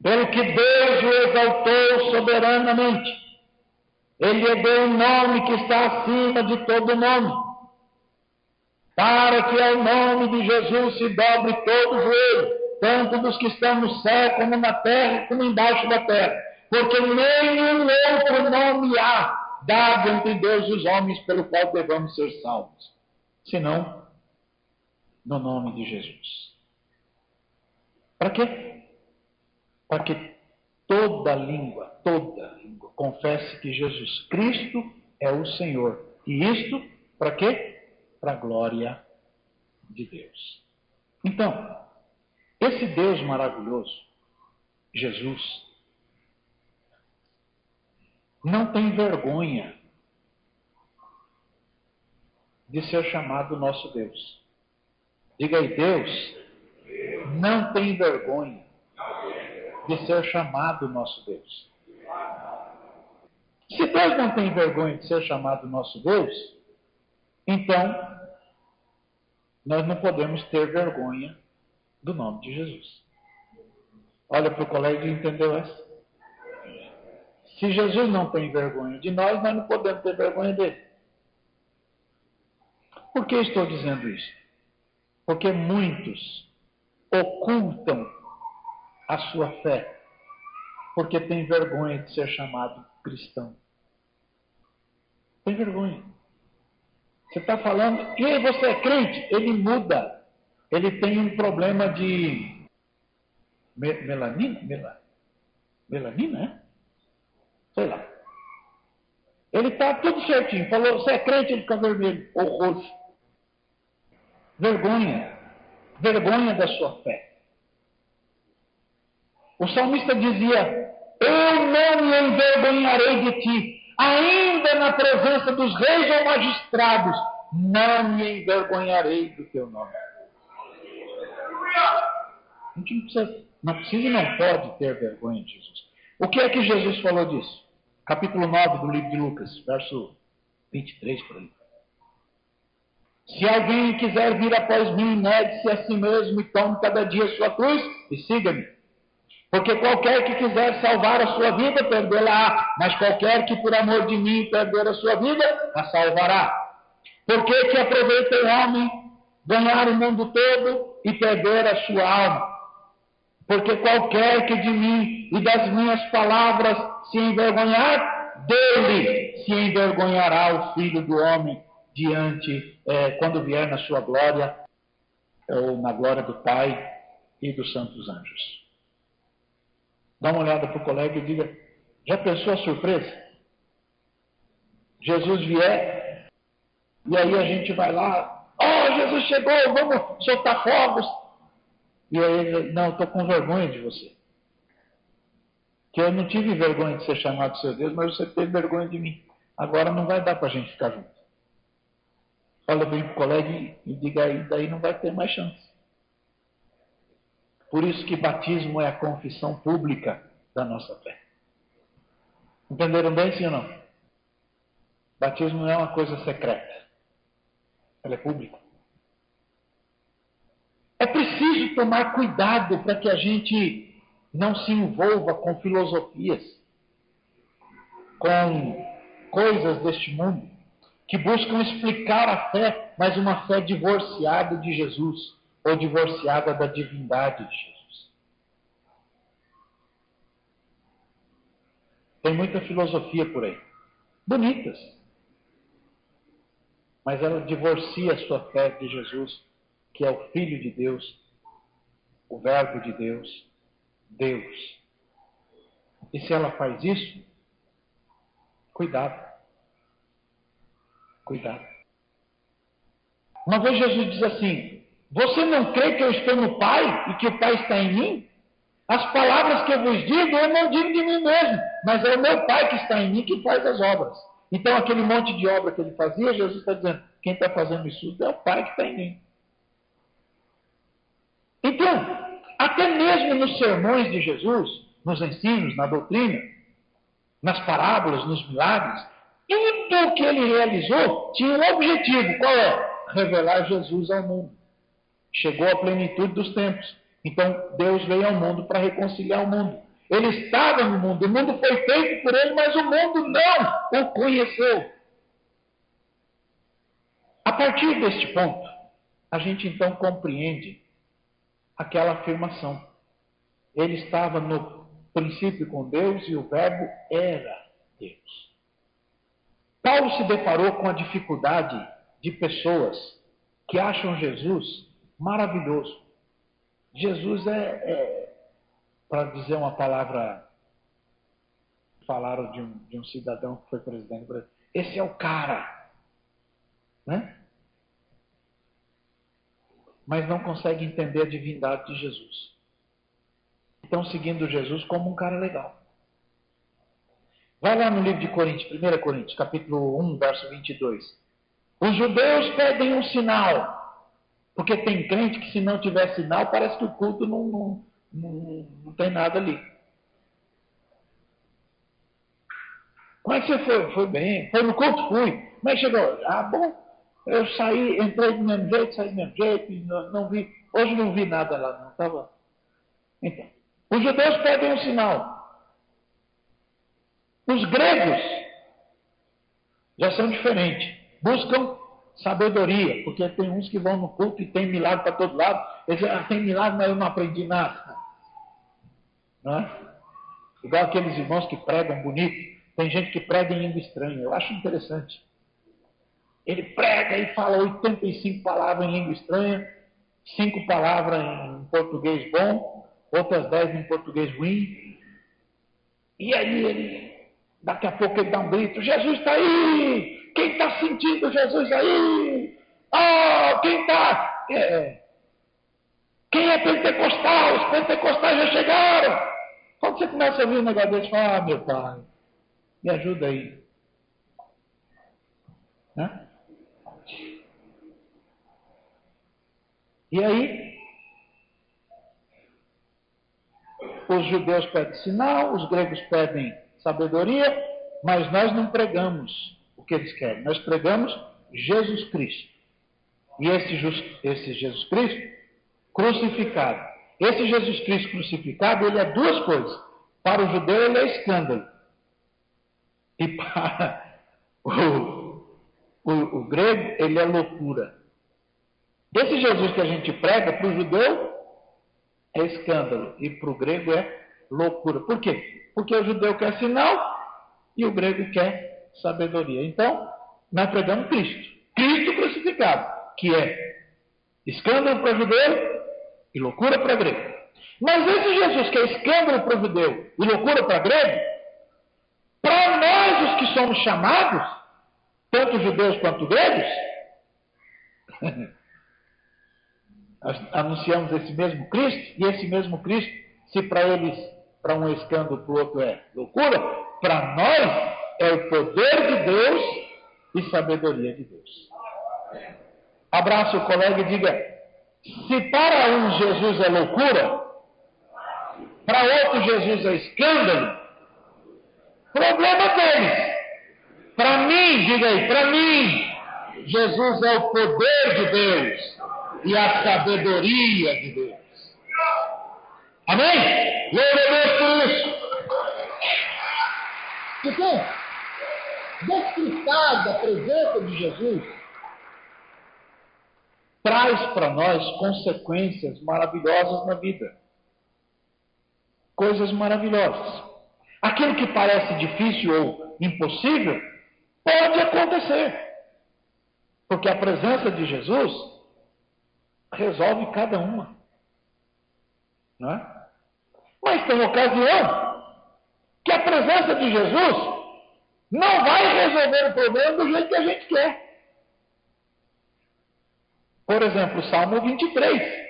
Speaker 1: Pelo que Deus o exaltou soberanamente, ele lhe deu um nome que está acima de todo nome, para que ao nome de Jesus se dobre todo o joelho, tanto dos que estão no céu, como na terra, como embaixo da terra. Porque nenhum outro nome há dado entre Deus e os homens pelo qual devamos ser salvos, senão no nome de Jesus. Para quê? Para que toda língua, toda língua, confesse que Jesus Cristo é o Senhor. E isto para quê? Para a glória de Deus. Então, esse Deus maravilhoso, Jesus, não tem vergonha de ser chamado nosso Deus. Diga aí, Deus não tem vergonha de ser chamado nosso Deus. Se Deus não tem vergonha de ser chamado nosso Deus, então nós não podemos ter vergonha do nome de Jesus. Olha para o colega e entendeu essa? Se Jesus não tem vergonha de nós, nós não podemos ter vergonha dele. Por que estou dizendo isso? Porque muitos ocultam a sua fé, porque tem vergonha de ser chamado cristão. Tem vergonha. Você está falando, e você é crente? Ele muda. Ele tem um problema de melanina? Melanina, é? Sei lá. Ele está tudo certinho. Falou, você é crente, ele fica vermelho ou roxo. Vergonha. Vergonha da sua fé. O salmista dizia: Eu não me envergonharei de ti, ainda na presença dos reis ou magistrados, não me envergonharei do teu nome. A gente não precisa, não precisa e não pode ter vergonha de Jesus. O que é que Jesus falou disso? Capítulo 9 do livro de Lucas, verso 23 por aí. Se alguém quiser vir após mim, negue-se a si mesmo e tome cada dia sua cruz e siga-me. Porque qualquer que quiser salvar a sua vida, perdê-la-á. Mas qualquer que por amor de mim perder a sua vida, a salvará. Por que, que aproveita o homem ganhar o mundo todo e perder a sua alma? Porque qualquer que de mim e das minhas palavras se envergonhar, dele se envergonhará o Filho do Homem diante, é, quando vier na sua glória, ou na glória do Pai e dos santos anjos. Dá uma olhada para o colega e diga: já pensou a surpresa? Jesus vier, e aí a gente vai lá, oh, Jesus chegou, vamos soltar fogos. E aí ele, não, estou com vergonha de você. Que eu não tive vergonha de ser chamado seu Deus, mas você teve vergonha de mim. Agora não vai dar para a gente ficar junto. Fala bem para o colega e diga aí, daí não vai ter mais chance. Por isso que batismo é a confissão pública da nossa fé. Entenderam bem, sim ou não? Batismo não é uma coisa secreta. Ela é pública. É preciso tomar cuidado para que a gente não se envolva com filosofias, com coisas deste mundo, que buscam explicar a fé, mas uma fé divorciada de Jesus ou divorciada da divindade de Jesus. Tem muita filosofia por aí, bonitas, mas ela divorcia a sua fé de Jesus, que é o Filho de Deus, o Verbo de Deus, Deus. E se ela faz isso, cuidado. Cuidado. Uma vez Jesus diz assim: você não crê que eu estou no Pai e que o Pai está em mim? As palavras que eu vos digo, eu não digo de mim mesmo, mas é o meu Pai que está em mim que faz as obras. Então, aquele monte de obra que ele fazia, Jesus está dizendo: quem está fazendo isso é o Pai que está em mim. Então, até mesmo nos sermões de Jesus, nos ensinos, na doutrina, nas parábolas, nos milagres, tudo o que ele realizou tinha um objetivo: qual é? Revelar Jesus ao mundo. Chegou a plenitude dos tempos. Então Deus veio ao mundo para reconciliar o mundo. Ele estava no mundo, o mundo foi feito por ele, mas o mundo não o conheceu. A partir deste ponto, a gente então compreende aquela afirmação. Ele estava no princípio com Deus e o Verbo era Deus. Paulo se deparou com a dificuldade de pessoas que acham Jesus maravilhoso. Jesus é, é para dizer uma palavra, falaram de um, de um cidadão que foi presidente do Brasil, esse é o cara. Né? Mas não consegue entender a divindade de Jesus. Estão seguindo Jesus como um cara legal. Vai lá no livro de Coríntios, 1 Coríntios, capítulo 1, verso 22. Os judeus pedem um sinal. Porque tem crente que se não tiver sinal, parece que o culto não, não, não, não tem nada ali. Como é que você foi? Foi bem. Foi no culto? Fui. Como é chegou? Ah, bom. Eu saí, entrei do mesmo jeito, saí do mesmo jeito, não, não vi. Hoje não vi nada lá, não. Estava. Então, os judeus pedem um sinal. Os gregos já são diferentes. Buscam sabedoria, porque tem uns que vão no culto e tem milagre para todo lado. Eles dizem, ah, tem milagre, mas eu não aprendi nada. Não é? Igual aqueles irmãos que pregam bonito. Tem gente que prega em língua estranha. Eu acho interessante. Ele prega e fala 85 palavras em língua estranha, 5 palavras em português bom, outras 10 em português ruim. E aí ele, daqui a pouco ele dá um grito, Jesus está aí! Quem está sentindo Jesus aí? Oh, quem está? É. Quem é pentecostal? Os pentecostais já chegaram. Quando você começa a ouvir um negócio desse, fala, ah, meu pai, me ajuda aí. Né? E aí, os judeus pedem sinal, os gregos pedem sabedoria, mas nós não pregamos o que eles querem. Nós pregamos Jesus Cristo. E esse, esse Jesus Cristo crucificado. Esse Jesus Cristo crucificado, ele é duas coisas. Para o judeu, ele é escândalo. E para o, o, o grego, ele é loucura. Esse Jesus que a gente prega, para o judeu, é escândalo. E para o grego é loucura. Por quê? Porque o judeu quer sinal e o grego quer sabedoria. Então, nós pregamos Cristo. Cristo crucificado, que é escândalo para judeu e loucura para grego. Mas esse Jesus que é escândalo para judeu e loucura para grego, para nós os que somos chamados, tanto judeus quanto gregos, anunciamos esse mesmo Cristo, e esse mesmo Cristo, se para eles, para um escândalo, para o outro é loucura, para nós é o poder de Deus e sabedoria de Deus. Abraça o colega e diga: se para um Jesus é loucura, para outro Jesus é escândalo, problema deles. Para mim, diga aí, para mim, Jesus é o poder de Deus e a sabedoria de Deus. Amém? Glória a Deus por isso. Então, desfrutar da presença de Jesus traz para nós consequências maravilhosas na vida. Coisas maravilhosas. Aquilo que parece difícil ou impossível pode acontecer. Porque a presença de Jesus resolve cada uma. Não é? Mas tem ocasião que a presença de Jesus não vai resolver o problema do jeito que a gente quer. Por exemplo, Salmo 23.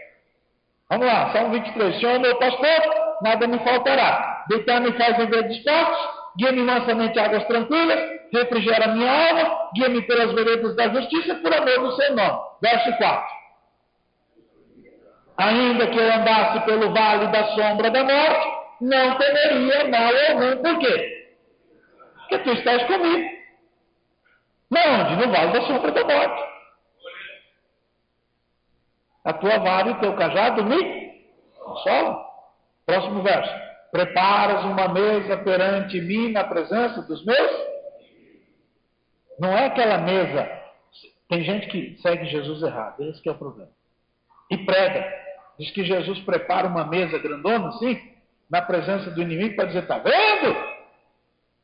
Speaker 1: Vamos lá, Salmo 23. Senhor, meu pastor, nada me faltará. Deitar-me faz em verdes pastos, guia-me mansamente águas tranquilas, refrigera minha alma, guia-me pelas veredas da justiça, por amor do seu nome. Verso 4. Ainda que eu andasse pelo vale da sombra da morte, não temeria mal algum. Por quê? que tu estás comigo. Onde? No vale da sombra da morte. A tua vara e o teu cajado me consolam. Próximo verso. Preparas uma mesa perante mim na presença dos meus? Não é aquela mesa Tem gente que segue Jesus errado, esse é o problema. E prega. Diz que Jesus prepara uma mesa grandona, assim, na presença do inimigo, para dizer: está vendo?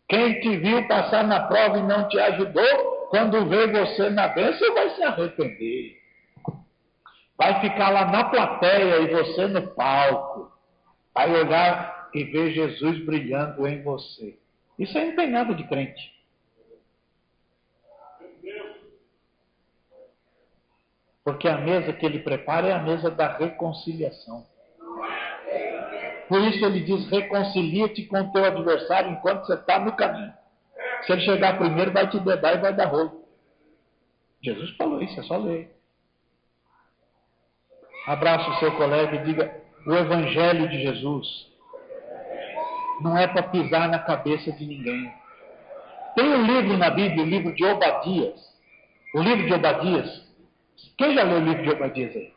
Speaker 1: Quem te viu passar na prova e não te ajudou, quando vê você na bênção, vai se arrepender. Vai ficar lá na plateia e você no palco. Vai olhar e ver Jesus brilhando em você. Isso aí não tem nada de crente. Porque a mesa que ele prepara é a mesa da reconciliação. Por isso ele diz: reconcilia-te com teu adversário enquanto você está no caminho. Se ele chegar primeiro, vai te dedar e vai dar rolo. Jesus falou isso, é só ler. Abraça o seu colega e diga: o Evangelho de Jesus não é para pisar na cabeça de ninguém. Tem um livro na Bíblia, o livro de Obadias. O livro de Obadias quem já leu o livro de Obadias aí?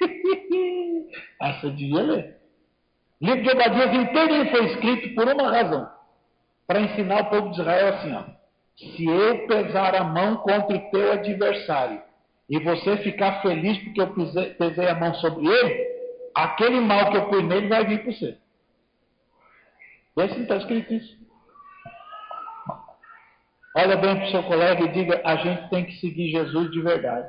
Speaker 1: Essa devia ler. O livro de Obadias inteirinho foi escrito por uma razão. Para ensinar o povo de Israel assim, ó. Se eu pesar a mão contra o teu adversário e você ficar feliz porque eu pesei a mão sobre ele, aquele mal que eu pus nele vai vir para você. Vê se não está escrito isso. Olha bem para o seu colega e diga: a gente tem que seguir Jesus de verdade.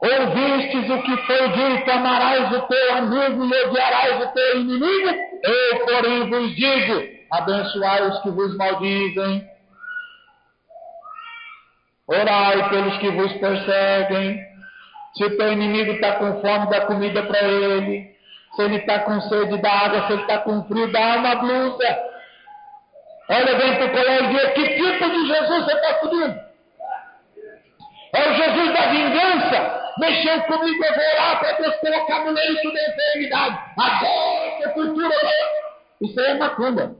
Speaker 1: Ouvistes o que foi dito: amarás o teu amigo e odiarás o teu inimigo? Eu, porém, vos digo: abençoai os que vos maldizem, orai pelos que vos perseguem. Se o teu inimigo está com fome, dá comida para ele. Se ele está com sede, dá água. Se ele está com frio, dá uma blusa. Olha bem para o colega e diz: que tipo de Jesus você está pedindo? É o Jesus da vingança. Mexeu comigo, eu vou orar para Deus colocar no leito da enfermidade. Agora, sepultura. Isso aí é macumba.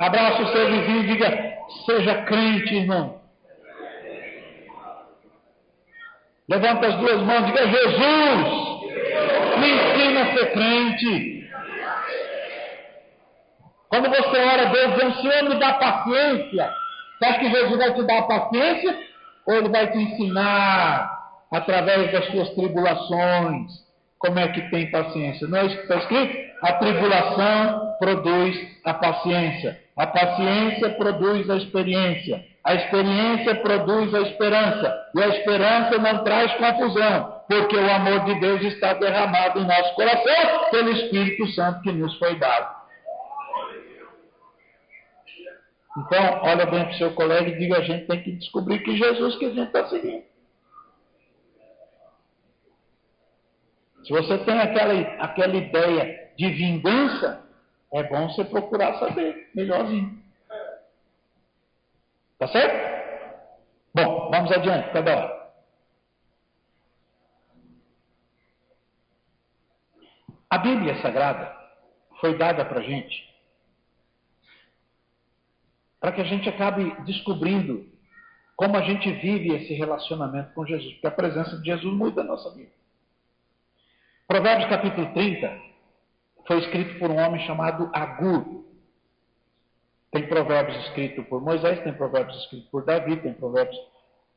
Speaker 1: Abraça o seu vizinho e diga: seja crente, irmão. Levanta as duas mãos e diga: Jesus, me ensina a ser crente. Quando você ora a Deus dizendo, Senhor, me dá paciência, você acha que Jesus vai te dar paciência? Ou ele vai te ensinar, através das suas tribulações, como é que tem paciência? Não é isso que está escrito? A tribulação produz a paciência. A paciência produz a experiência. A experiência produz a esperança. E a esperança não traz confusão, porque o amor de Deus está derramado em nosso coração pelo Espírito Santo que nos foi dado. Então, olha bem para o seu colega e diga: a gente tem que descobrir que Jesus que a gente está seguindo. Se você tem aquela, aquela ideia de vingança, é bom você procurar saber melhorzinho. Tá certo? Bom, vamos adiante, cada hora. A Bíblia Sagrada foi dada para a gente para que a gente acabe descobrindo como a gente vive esse relacionamento com Jesus, porque a presença de Jesus muda a nossa vida. Provérbios capítulo 30 foi escrito por um homem chamado Agur. Tem provérbios escritos por Moisés, tem provérbios escritos por Davi, tem provérbios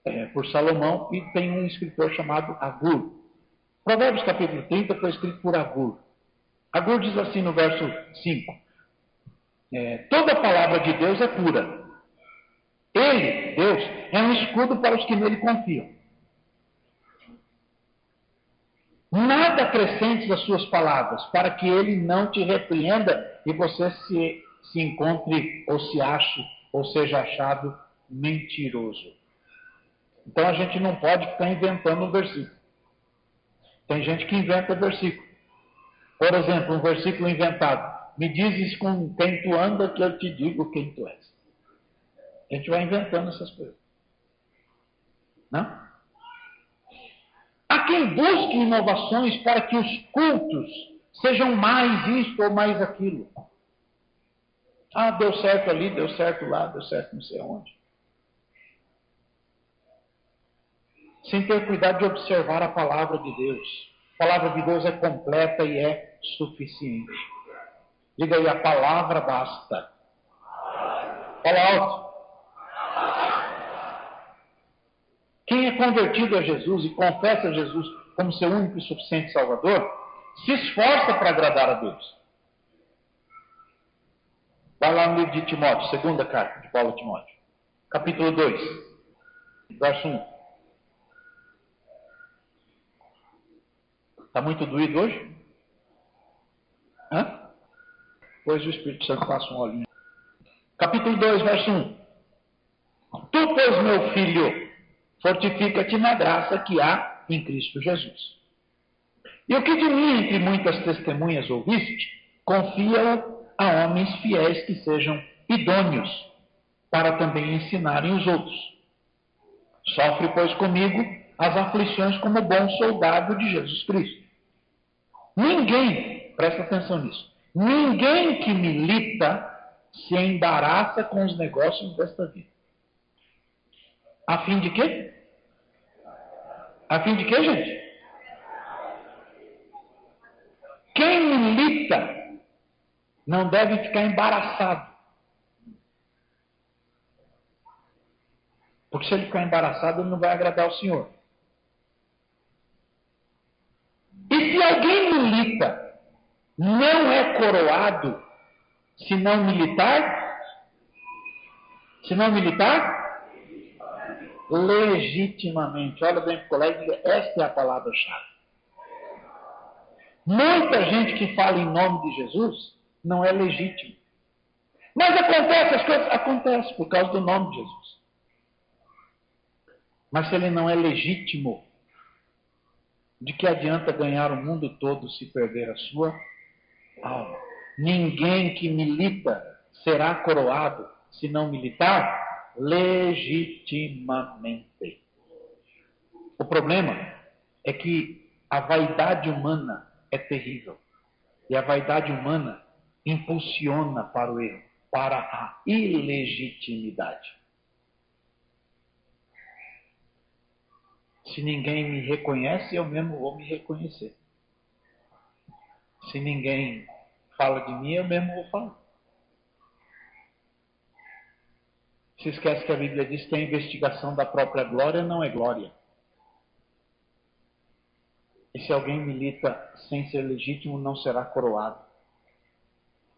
Speaker 1: é, por Salomão e tem um escritor chamado Agur. Provérbios capítulo 30 foi escrito por Agur. Agur diz assim no verso 5: é, toda palavra de Deus é pura. Ele, Deus, é um escudo para os que nele confiam. Nada acrescente das suas palavras, para que ele não te repreenda e você se, se encontre ou se ache ou seja achado mentiroso. Então a gente não pode ficar inventando um versículo. Tem gente que inventa versículo. Por exemplo, um versículo inventado. Me dizes com quem tu anda que eu te digo quem tu és. A gente vai inventando essas coisas. Não? Há quem busque inovações para que os cultos sejam mais isto ou mais aquilo. Ah, deu certo ali, deu certo lá, deu certo não sei aonde. Sem ter cuidado de observar a palavra de Deus. A palavra de Deus é completa e é suficiente. Diga aí, a palavra basta. Fala alto. Quem é convertido a Jesus e confessa Jesus como seu único e suficiente Salvador, se esforça para agradar a Deus. Vai lá no livro de Timóteo, segunda carta de Paulo a Timóteo, capítulo 2, verso 1. Está muito doído hoje? Hã? Pois o Espírito Santo passa um olhinho. Capítulo 2, verso 1. Tu, pois, meu filho, fortifica-te na graça que há em Cristo Jesus. E o que de mim, entre muitas testemunhas, ouviste, confia-o a homens fiéis que sejam idôneos, para também ensinarem os outros. Sofre, pois, comigo as aflições como bom soldado de Jesus Cristo. Ninguém, presta atenção nisso, ninguém que milita se embaraça com os negócios desta vida. A fim de quê? A fim de quê, gente? Quem milita não deve ficar embaraçado. Porque se ele ficar embaraçado, ele não vai agradar o Senhor. E se alguém milita, não é coroado, se não militar? Se não militar? Legitimamente. Olha bem para o colega, esta é a palavra-chave. Muita gente que fala em nome de Jesus não é legítimo. Mas acontece, as coisas acontecem por causa do nome de Jesus. Mas se ele não é legítimo, de que adianta ganhar o mundo todo se perder a sua? Ninguém que milita será coroado, se não militar, legitimamente. O problema é que a vaidade humana é terrível. E a vaidade humana impulsiona para o erro, para a ilegitimidade. Se ninguém me reconhece, eu mesmo vou me reconhecer. Se ninguém fala de mim, eu mesmo vou falar. Se esquece que a Bíblia diz que a investigação da própria glória não é glória. E se alguém milita sem ser legítimo, não será coroado.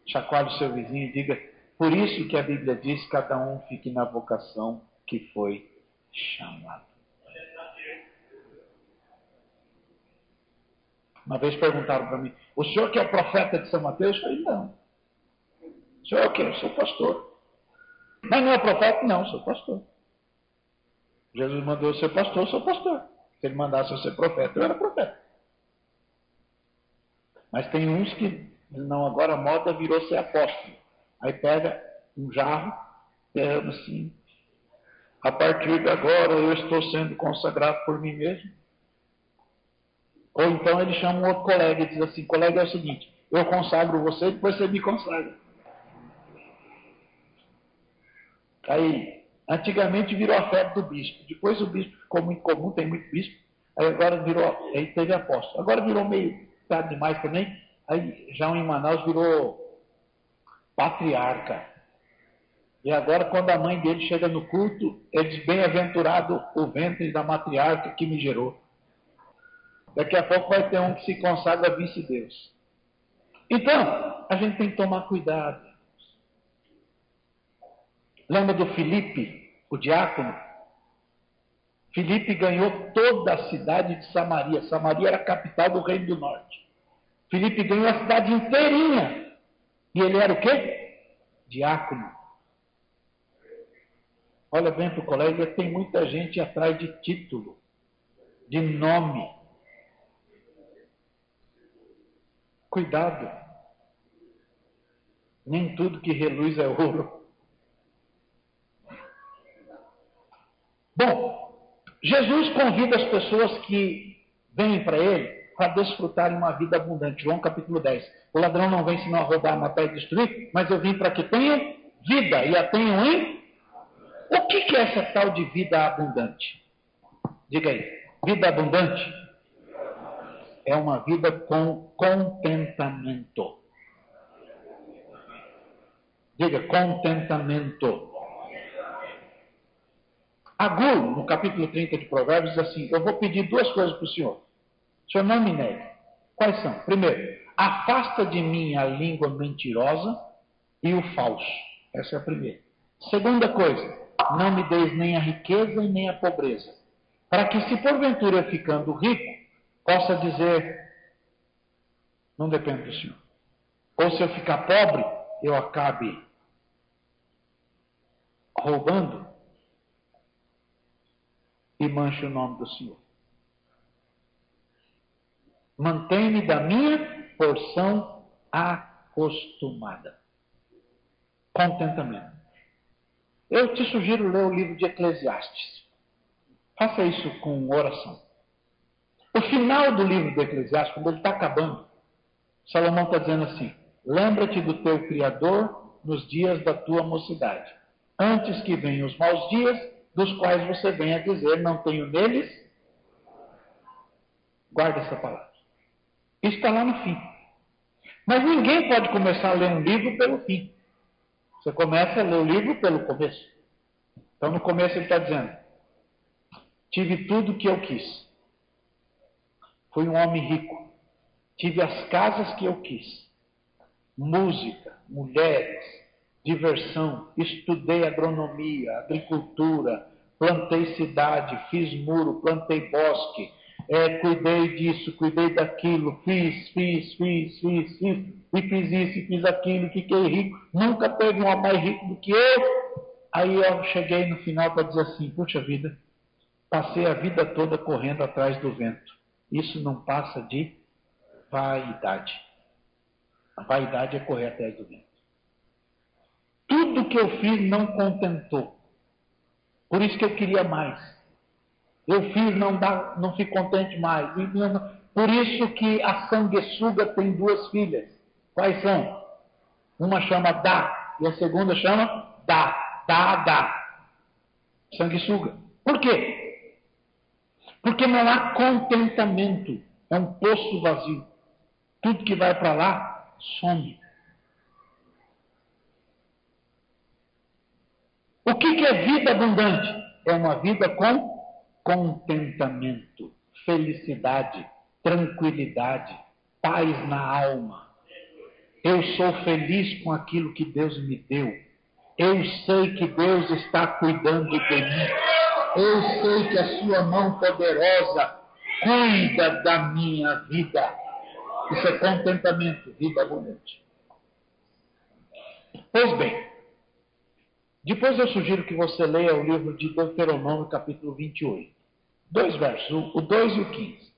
Speaker 1: Chacoalhe seu vizinho e diga: por isso que a Bíblia diz: cada um fique na vocação que foi chamado. Uma vez perguntaram para mim: o senhor que é o profeta de São Mateus? Eu falei: não. O senhor é o quê? Eu sou pastor. Mas não é profeta? Não, sou pastor. Jesus mandou eu ser pastor, eu sou pastor. Se ele mandasse eu ser profeta, eu era profeta. Mas tem uns que, não, agora a moda virou ser apóstolo. Aí pega um jarro, derrama assim. A partir de agora eu estou sendo consagrado por mim mesmo. Ou então ele chama um outro colega e diz assim: colega, é o seguinte, eu consagro você, depois você me consagra. Aí, antigamente virou a febre do bispo. Depois o bispo ficou muito comum, tem muito bispo. Aí agora virou, aí teve apóstolo. Agora virou meio tarde demais também. Aí já em Manaus virou patriarca. E agora, quando a mãe dele chega no culto, ele diz: Bem-aventurado o ventre da matriarca que me gerou. Daqui a pouco vai ter um que se consagra vice-deus. Então, a gente tem que tomar cuidado. Lembra do Filipe, o diácono? Filipe ganhou toda a cidade de Samaria. Samaria era a capital do Reino do Norte. Filipe ganhou a cidade inteirinha. E ele era o quê? Diácono. Olha bem para o colega, tem muita gente atrás de título, de nome. Cuidado. Nem tudo que reluz é ouro. Bom, Jesus convida as pessoas que vêm para ele para desfrutarem uma vida abundante. João capítulo 10. O ladrão não vem senão a roubar, matar e destruir, mas eu vim para que tenham vida e a tenham em. O que, que é essa tal de vida abundante? Diga aí. Vida abundante é uma vida com contentamento. Diga contentamento. Agur, no capítulo 30 de Provérbios, diz assim: Eu vou pedir duas coisas para o Senhor. O Senhor não me negue. Quais são? Primeiro, afasta de mim a língua mentirosa e o falso. Essa é a primeira. Segunda coisa, não me deis nem a riqueza e nem a pobreza, para que, se porventura ficando rico, possa dizer: Não depende do Senhor. Ou se eu ficar pobre, eu acabe roubando e manche o nome do Senhor. Mantém-me da minha porção acostumada. Contentamento. Eu te sugiro ler o livro de Eclesiastes. Faça isso com oração. O final do livro de Eclesiastes, quando ele está acabando, Salomão está dizendo assim: Lembra-te do teu Criador nos dias da tua mocidade, antes que venham os maus dias, dos quais você venha dizer: Não tenho neles. Guarda essa palavra. Isso está lá no fim. Mas ninguém pode começar a ler um livro pelo fim. Você começa a ler o livro pelo começo. Então, no começo, ele está dizendo: Tive tudo o que eu quis. Fui um homem rico. Tive as casas que eu quis. Música, mulheres, diversão. Estudei agronomia, agricultura, plantei cidade, fiz muro, plantei bosque, é, cuidei disso, cuidei daquilo, fiz, fiz, fiz, fiz, fiz, e fiz isso, e fiz aquilo, fiquei rico, nunca teve um mais rico do que eu. Aí eu cheguei no final para dizer assim: puxa vida, passei a vida toda correndo atrás do vento. Isso não passa de vaidade. A vaidade é correr atrás do vento. Tudo que eu fiz não contentou. Por isso que eu queria mais. Eu fiz, não, dá, não fico contente mais. Por isso que a sanguessuga tem duas filhas. Quais são? Uma chama Dá e a segunda chama Dá. Dá, Dá. Sanguessuga. Por quê? Porque não há contentamento. É um poço vazio. Tudo que vai para lá some. O que, que é vida abundante? É uma vida com contentamento, felicidade, tranquilidade, paz na alma. Eu sou feliz com aquilo que Deus me deu. Eu sei que Deus está cuidando de mim. Eu sei que a sua mão poderosa cuida da minha vida. Isso é contentamento, vida abundante. Pois bem, depois eu sugiro que você leia o livro de Deuteronômio, capítulo 28. Dois versos, o 2 e o 15.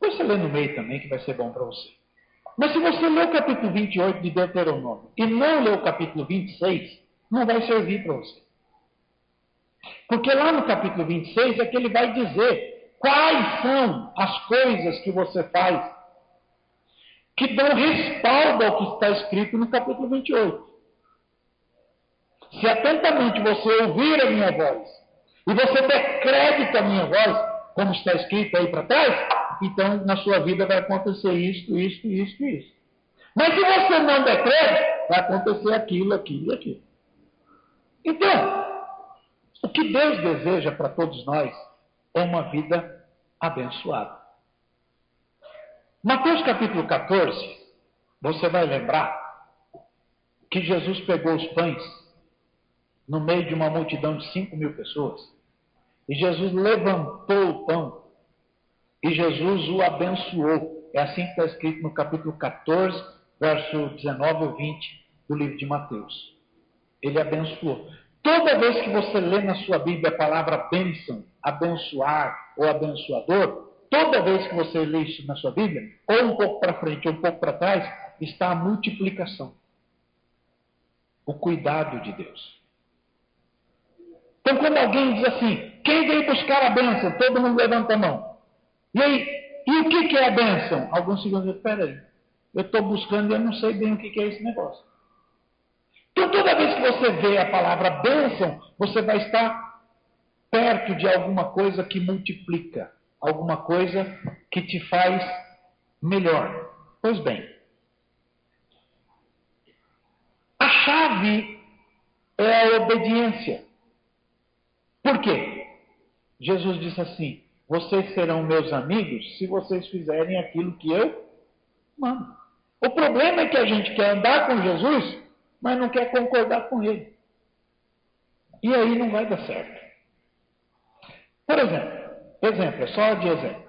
Speaker 1: Você lê no meio também, que vai ser bom para você. Mas se você ler o capítulo 28 de Deuteronômio e não ler o capítulo 26, não vai servir para você. Porque lá no capítulo 26 é que ele vai dizer quais são as coisas que você faz que dão respaldo ao que está escrito no capítulo 28. Se atentamente você ouvir a minha voz e você der crédito à minha voz, como está escrito aí para trás, então na sua vida vai acontecer isto, isto, isto, isto. Mas se você não der crédito, vai acontecer aquilo, aquilo e aquilo. Então, o que Deus deseja para todos nós é uma vida abençoada. Mateus capítulo 14, você vai lembrar que Jesus pegou os pães no meio de uma multidão de 5 mil pessoas. E Jesus levantou o pão e Jesus o abençoou. É assim que está escrito no capítulo 14, verso 19 ou 20 do livro de Mateus. Ele abençoou. Toda vez que você lê na sua Bíblia a palavra bênção, abençoar ou abençoador, toda vez que você lê isso na sua Bíblia, ou um pouco para frente ou um pouco para trás, está a multiplicação. O cuidado de Deus. Então, quando alguém diz assim, quem veio buscar a bênção? Todo mundo levanta a mão. E aí, e o que, é a bênção? Alguns segundos dizem, peraí, eu estou buscando e eu não sei bem o que é esse negócio. Então, toda vez que você vê a palavra bênção, você vai estar perto de alguma coisa que multiplica, alguma coisa que te faz melhor. Pois bem, a chave é a obediência. Por quê? Jesus disse assim: Vocês serão meus amigos se vocês fizerem aquilo que eu mando. O problema é que a gente quer andar com Jesus, mas não quer concordar com ele. E aí não vai dar certo. Por exemplo, exemplo, é só de exemplo.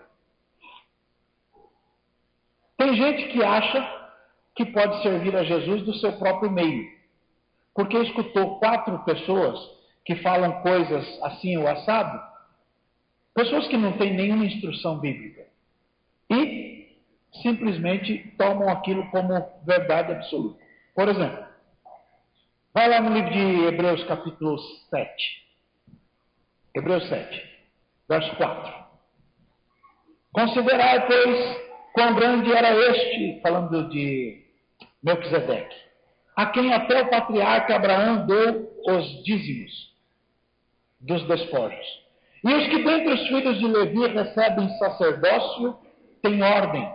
Speaker 1: Tem gente que acha que pode servir a Jesus do seu próprio meio, porque escutou quatro pessoas que falam coisas assim ou assado, pessoas que não têm nenhuma instrução bíblica, e simplesmente tomam aquilo como verdade absoluta. Por exemplo, vai lá no livro de Hebreus, capítulo 7. Hebreus 7, verso 4. Considerai, pois, quão grande era este, falando de Melquisedeque, a quem até o patriarca Abraão deu os dízimos dos despojos. E os que dentre os filhos de Levi recebem sacerdócio têm ordem,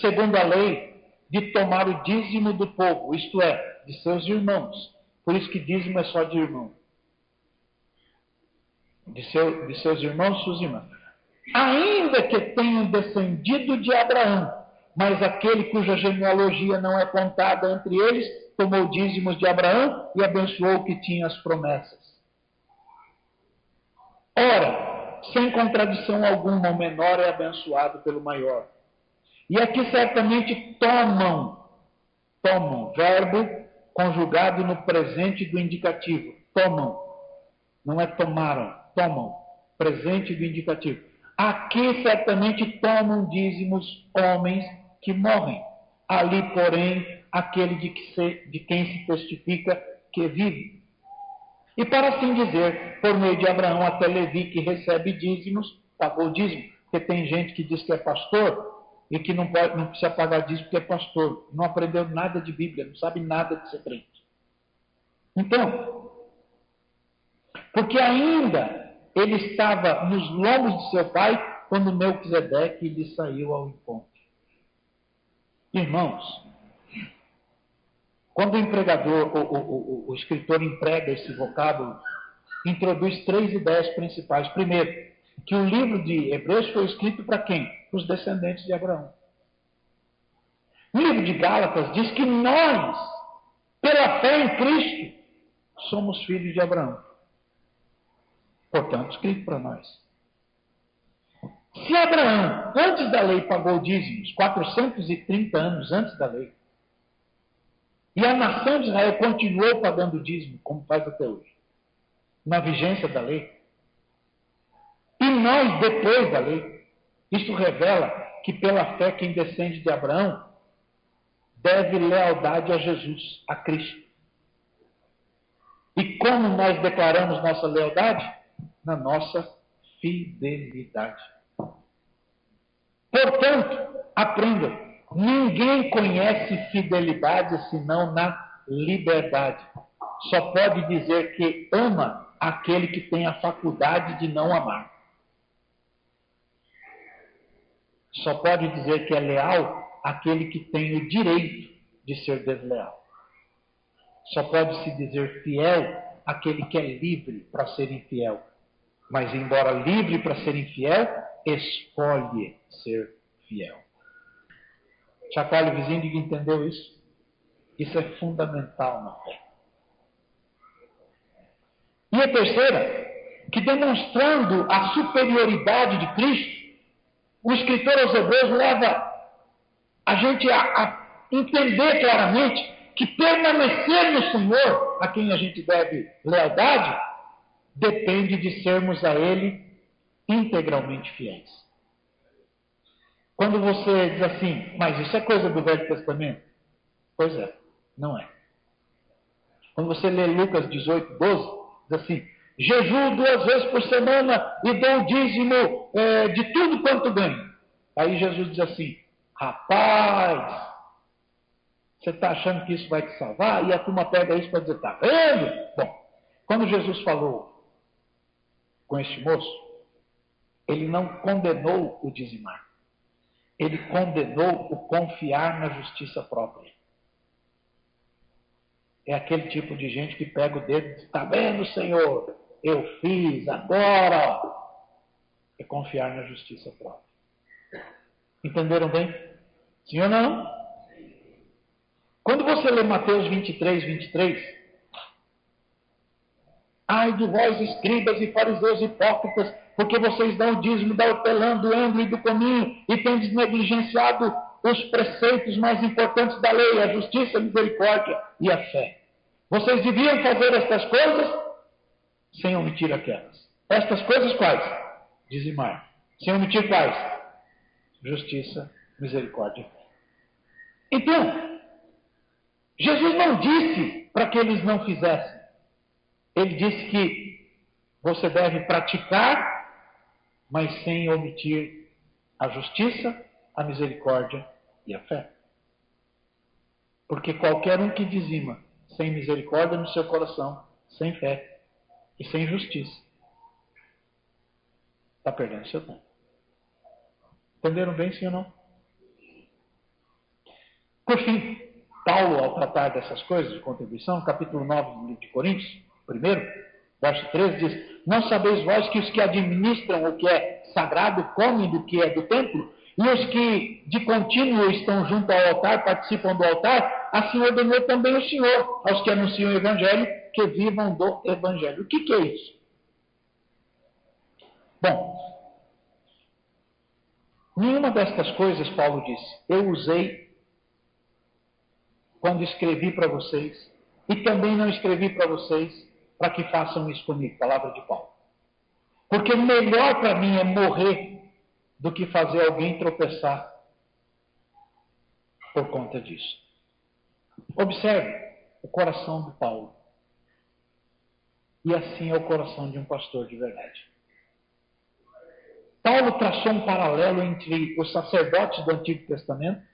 Speaker 1: segundo a lei, de tomar o dízimo do povo, isto é, de seus irmãos. Por isso que dízimo é só de irmão. De, seu, de seus irmãos, suas irmãs. Ainda que tenham descendido de Abraão, mas aquele cuja genealogia não é contada entre eles, tomou dízimos de Abraão e abençoou o que tinha as promessas. Ora, sem contradição alguma, o menor é abençoado pelo maior. E aqui certamente tomam, tomam, verbo conjugado no presente do indicativo. Tomam. Não é tomaram, tomam. Presente do indicativo. Aqui certamente tomam dízimos homens que morrem. Ali, porém, aquele de, que se, de quem se testifica que vive. E para assim dizer, por meio de Abraão até Levi, que recebe dízimos, pagou dízimo. Porque tem gente que diz que é pastor e que não, pode, não precisa pagar dízimo porque é pastor. Não aprendeu nada de Bíblia, não sabe nada de ser crente. Então, porque ainda ele estava nos lombos de seu pai quando Melquisedeque lhe saiu ao encontro. Irmãos, quando o empregador, o, o, o, o escritor emprega esse vocábulo, introduz três ideias principais. Primeiro, que o livro de Hebreus foi escrito para quem? Para os descendentes de Abraão. O livro de Gálatas diz que nós, pela fé em Cristo, somos filhos de Abraão. Portanto, escrito para nós. Se Abraão, antes da lei, pagou dízimos, 430 anos antes da lei, e a nação de Israel continuou pagando dízimo, como faz até hoje, na vigência da lei. Nós, depois da lei, isso revela que pela fé quem descende de Abraão deve lealdade a Jesus, a Cristo. E como nós declaramos nossa lealdade? Na nossa fidelidade. Portanto, aprendam Ninguém conhece fidelidade senão na liberdade. Só pode dizer que ama aquele que tem a faculdade de não amar. Só pode dizer que é leal aquele que tem o direito de ser desleal. Só pode se dizer fiel aquele que é livre para ser infiel. Mas, embora livre para ser infiel, escolhe ser fiel. Chacoalhe vizinho entendeu isso. Isso é fundamental na fé. E a terceira, que demonstrando a superioridade de Cristo, o escritor aos Hebreus leva a gente a, a entender claramente que permanecer no Senhor, a quem a gente deve lealdade, depende de sermos a Ele integralmente fiéis. Quando você diz assim, mas isso é coisa do Velho Testamento? Pois é, não é. Quando você lê Lucas 18, 12, diz assim: Jejuo duas vezes por semana e dou o dízimo é, de tudo quanto ganho. Aí Jesus diz assim: Rapaz, você está achando que isso vai te salvar? E a turma pega isso para dizer: Está vendo? Bom, quando Jesus falou com este moço, ele não condenou o dizimar ele condenou o confiar na justiça própria. É aquele tipo de gente que pega o dedo e diz: Está vendo, Senhor? Eu fiz, agora. É confiar na justiça própria. Entenderam bem? Sim ou não? Quando você lê Mateus 23, 23, Ai de vós, escribas e fariseus hipócritas, porque vocês dão o dízimo da hortelã, do endo e do cominho, e tendes negligenciado os preceitos mais importantes da lei, a justiça, a misericórdia e a fé. Vocês deviam fazer estas coisas sem omitir aquelas. Estas coisas quais? Dizimar. Sem omitir quais? Justiça, misericórdia e fé. Então, Jesus não disse para que eles não fizessem. Ele disse que você deve praticar, mas sem omitir a justiça, a misericórdia e a fé. Porque qualquer um que dizima sem misericórdia no seu coração, sem fé e sem justiça, está perdendo seu tempo. Entenderam bem, sim ou não? Por fim, Paulo, ao tratar dessas coisas de contribuição, capítulo 9 do livro de Coríntios, primeiro, verso 13 diz: Não sabeis vós que os que administram o que é sagrado comem do que é do templo? E os que de contínuo estão junto ao altar, participam do altar, assim ordenou também o Senhor aos que anunciam o Evangelho, que vivam do Evangelho. O que, que é isso? Bom, nenhuma destas coisas, Paulo disse, eu usei quando escrevi para vocês, e também não escrevi para vocês para que façam isso comigo, palavra de Paulo. Porque melhor para mim é morrer do que fazer alguém tropeçar por conta disso. Observe o coração de Paulo. E assim é o coração de um pastor de verdade. Paulo traçou um paralelo entre os sacerdotes do Antigo Testamento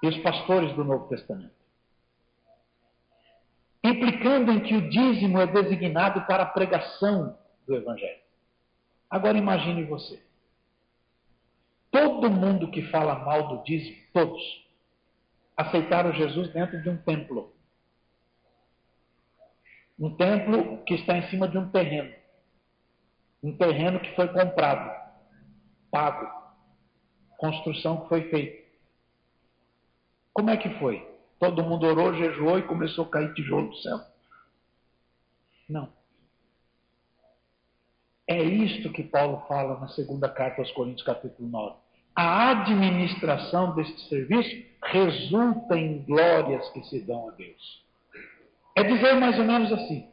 Speaker 1: e os pastores do Novo Testamento. Implicando em que o dízimo é designado para a pregação do Evangelho. Agora imagine você. Todo mundo que fala mal do dízimo, todos, aceitaram Jesus dentro de um templo. Um templo que está em cima de um terreno. Um terreno que foi comprado, pago. Construção que foi feita. Como é que foi? Todo mundo orou, jejuou e começou a cair tijolo do céu? Não. É isto que Paulo fala na segunda carta aos Coríntios, capítulo 9. A administração deste serviço resulta em glórias que se dão a Deus. É dizer mais ou menos assim: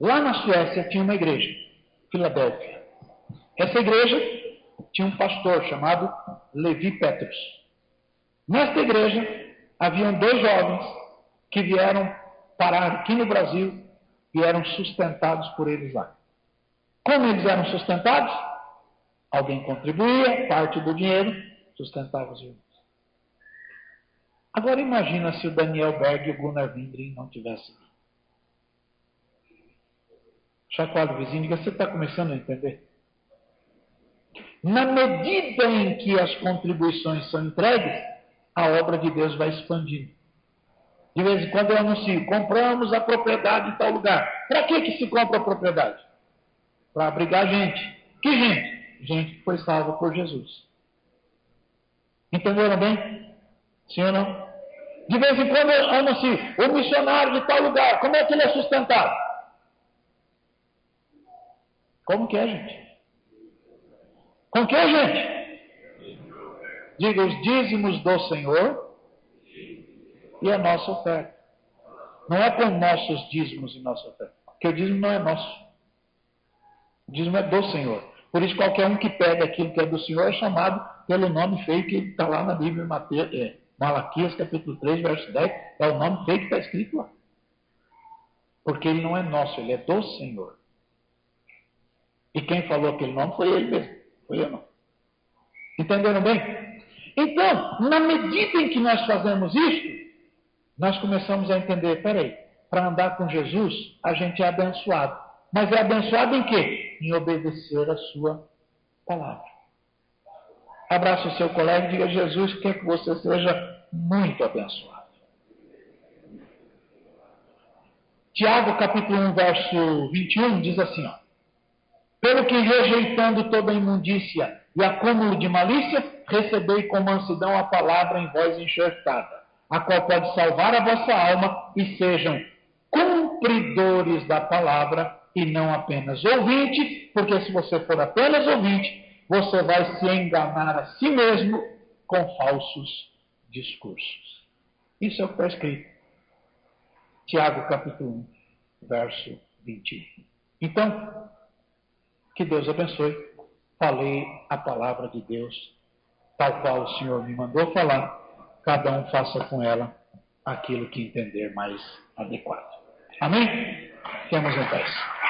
Speaker 1: lá na Suécia tinha uma igreja, Filadélfia. Essa igreja tinha um pastor chamado Levi Petrus. Nesta igreja haviam dois jovens que vieram parar aqui no Brasil e eram sustentados por eles lá. Como eles eram sustentados? Alguém contribuía, parte do dinheiro sustentava os irmãos. Agora imagina se o Daniel Berg e o Gunnar Windring não tivessem. Chacoalho vizinho, diga, você está começando a entender? Na medida em que as contribuições são entregues, a obra de Deus vai expandindo. De vez em quando eu anuncio, compramos a propriedade em tal lugar. Para que, que se compra a propriedade? Para abrigar gente. Que gente? Gente que foi salva por Jesus. Entenderam bem? Sim ou não? De vez em quando anuncio, o missionário de tal lugar, como é que ele é sustentado? Como que é, gente? Com que, gente? Diga os dízimos do Senhor e a nossa oferta. Não é com nossos dízimos e nossa oferta. Porque o dízimo não é nosso. O dízimo é do Senhor. Por isso, qualquer um que pega aquilo que é do Senhor é chamado pelo nome feio que está lá na Bíblia, Mateus, é, Malaquias capítulo 3, verso 10, é o nome feio que está escrito lá. Porque ele não é nosso, ele é do Senhor. E quem falou aquele nome foi ele mesmo, foi eu não. Entenderam bem? Então, na medida em que nós fazemos isso, nós começamos a entender, peraí, para andar com Jesus, a gente é abençoado. Mas é abençoado em quê? Em obedecer a sua palavra. Abraça o seu colega e diga, Jesus quer que você seja muito abençoado. Tiago, capítulo 1, verso 21, diz assim: ó, Pelo que rejeitando toda imundícia e acúmulo de malícia, recebei com mansidão a palavra em voz enxertada, a qual pode salvar a vossa alma, e sejam cumpridores da palavra e não apenas ouvinte, porque se você for apenas ouvinte, você vai se enganar a si mesmo com falsos discursos. Isso é o que está escrito. Tiago capítulo 1, verso 21. Então, que Deus abençoe. Falei a palavra de Deus, tal qual o Senhor me mandou falar. Cada um faça com ela aquilo que entender mais adequado. Amém? Temos em paz.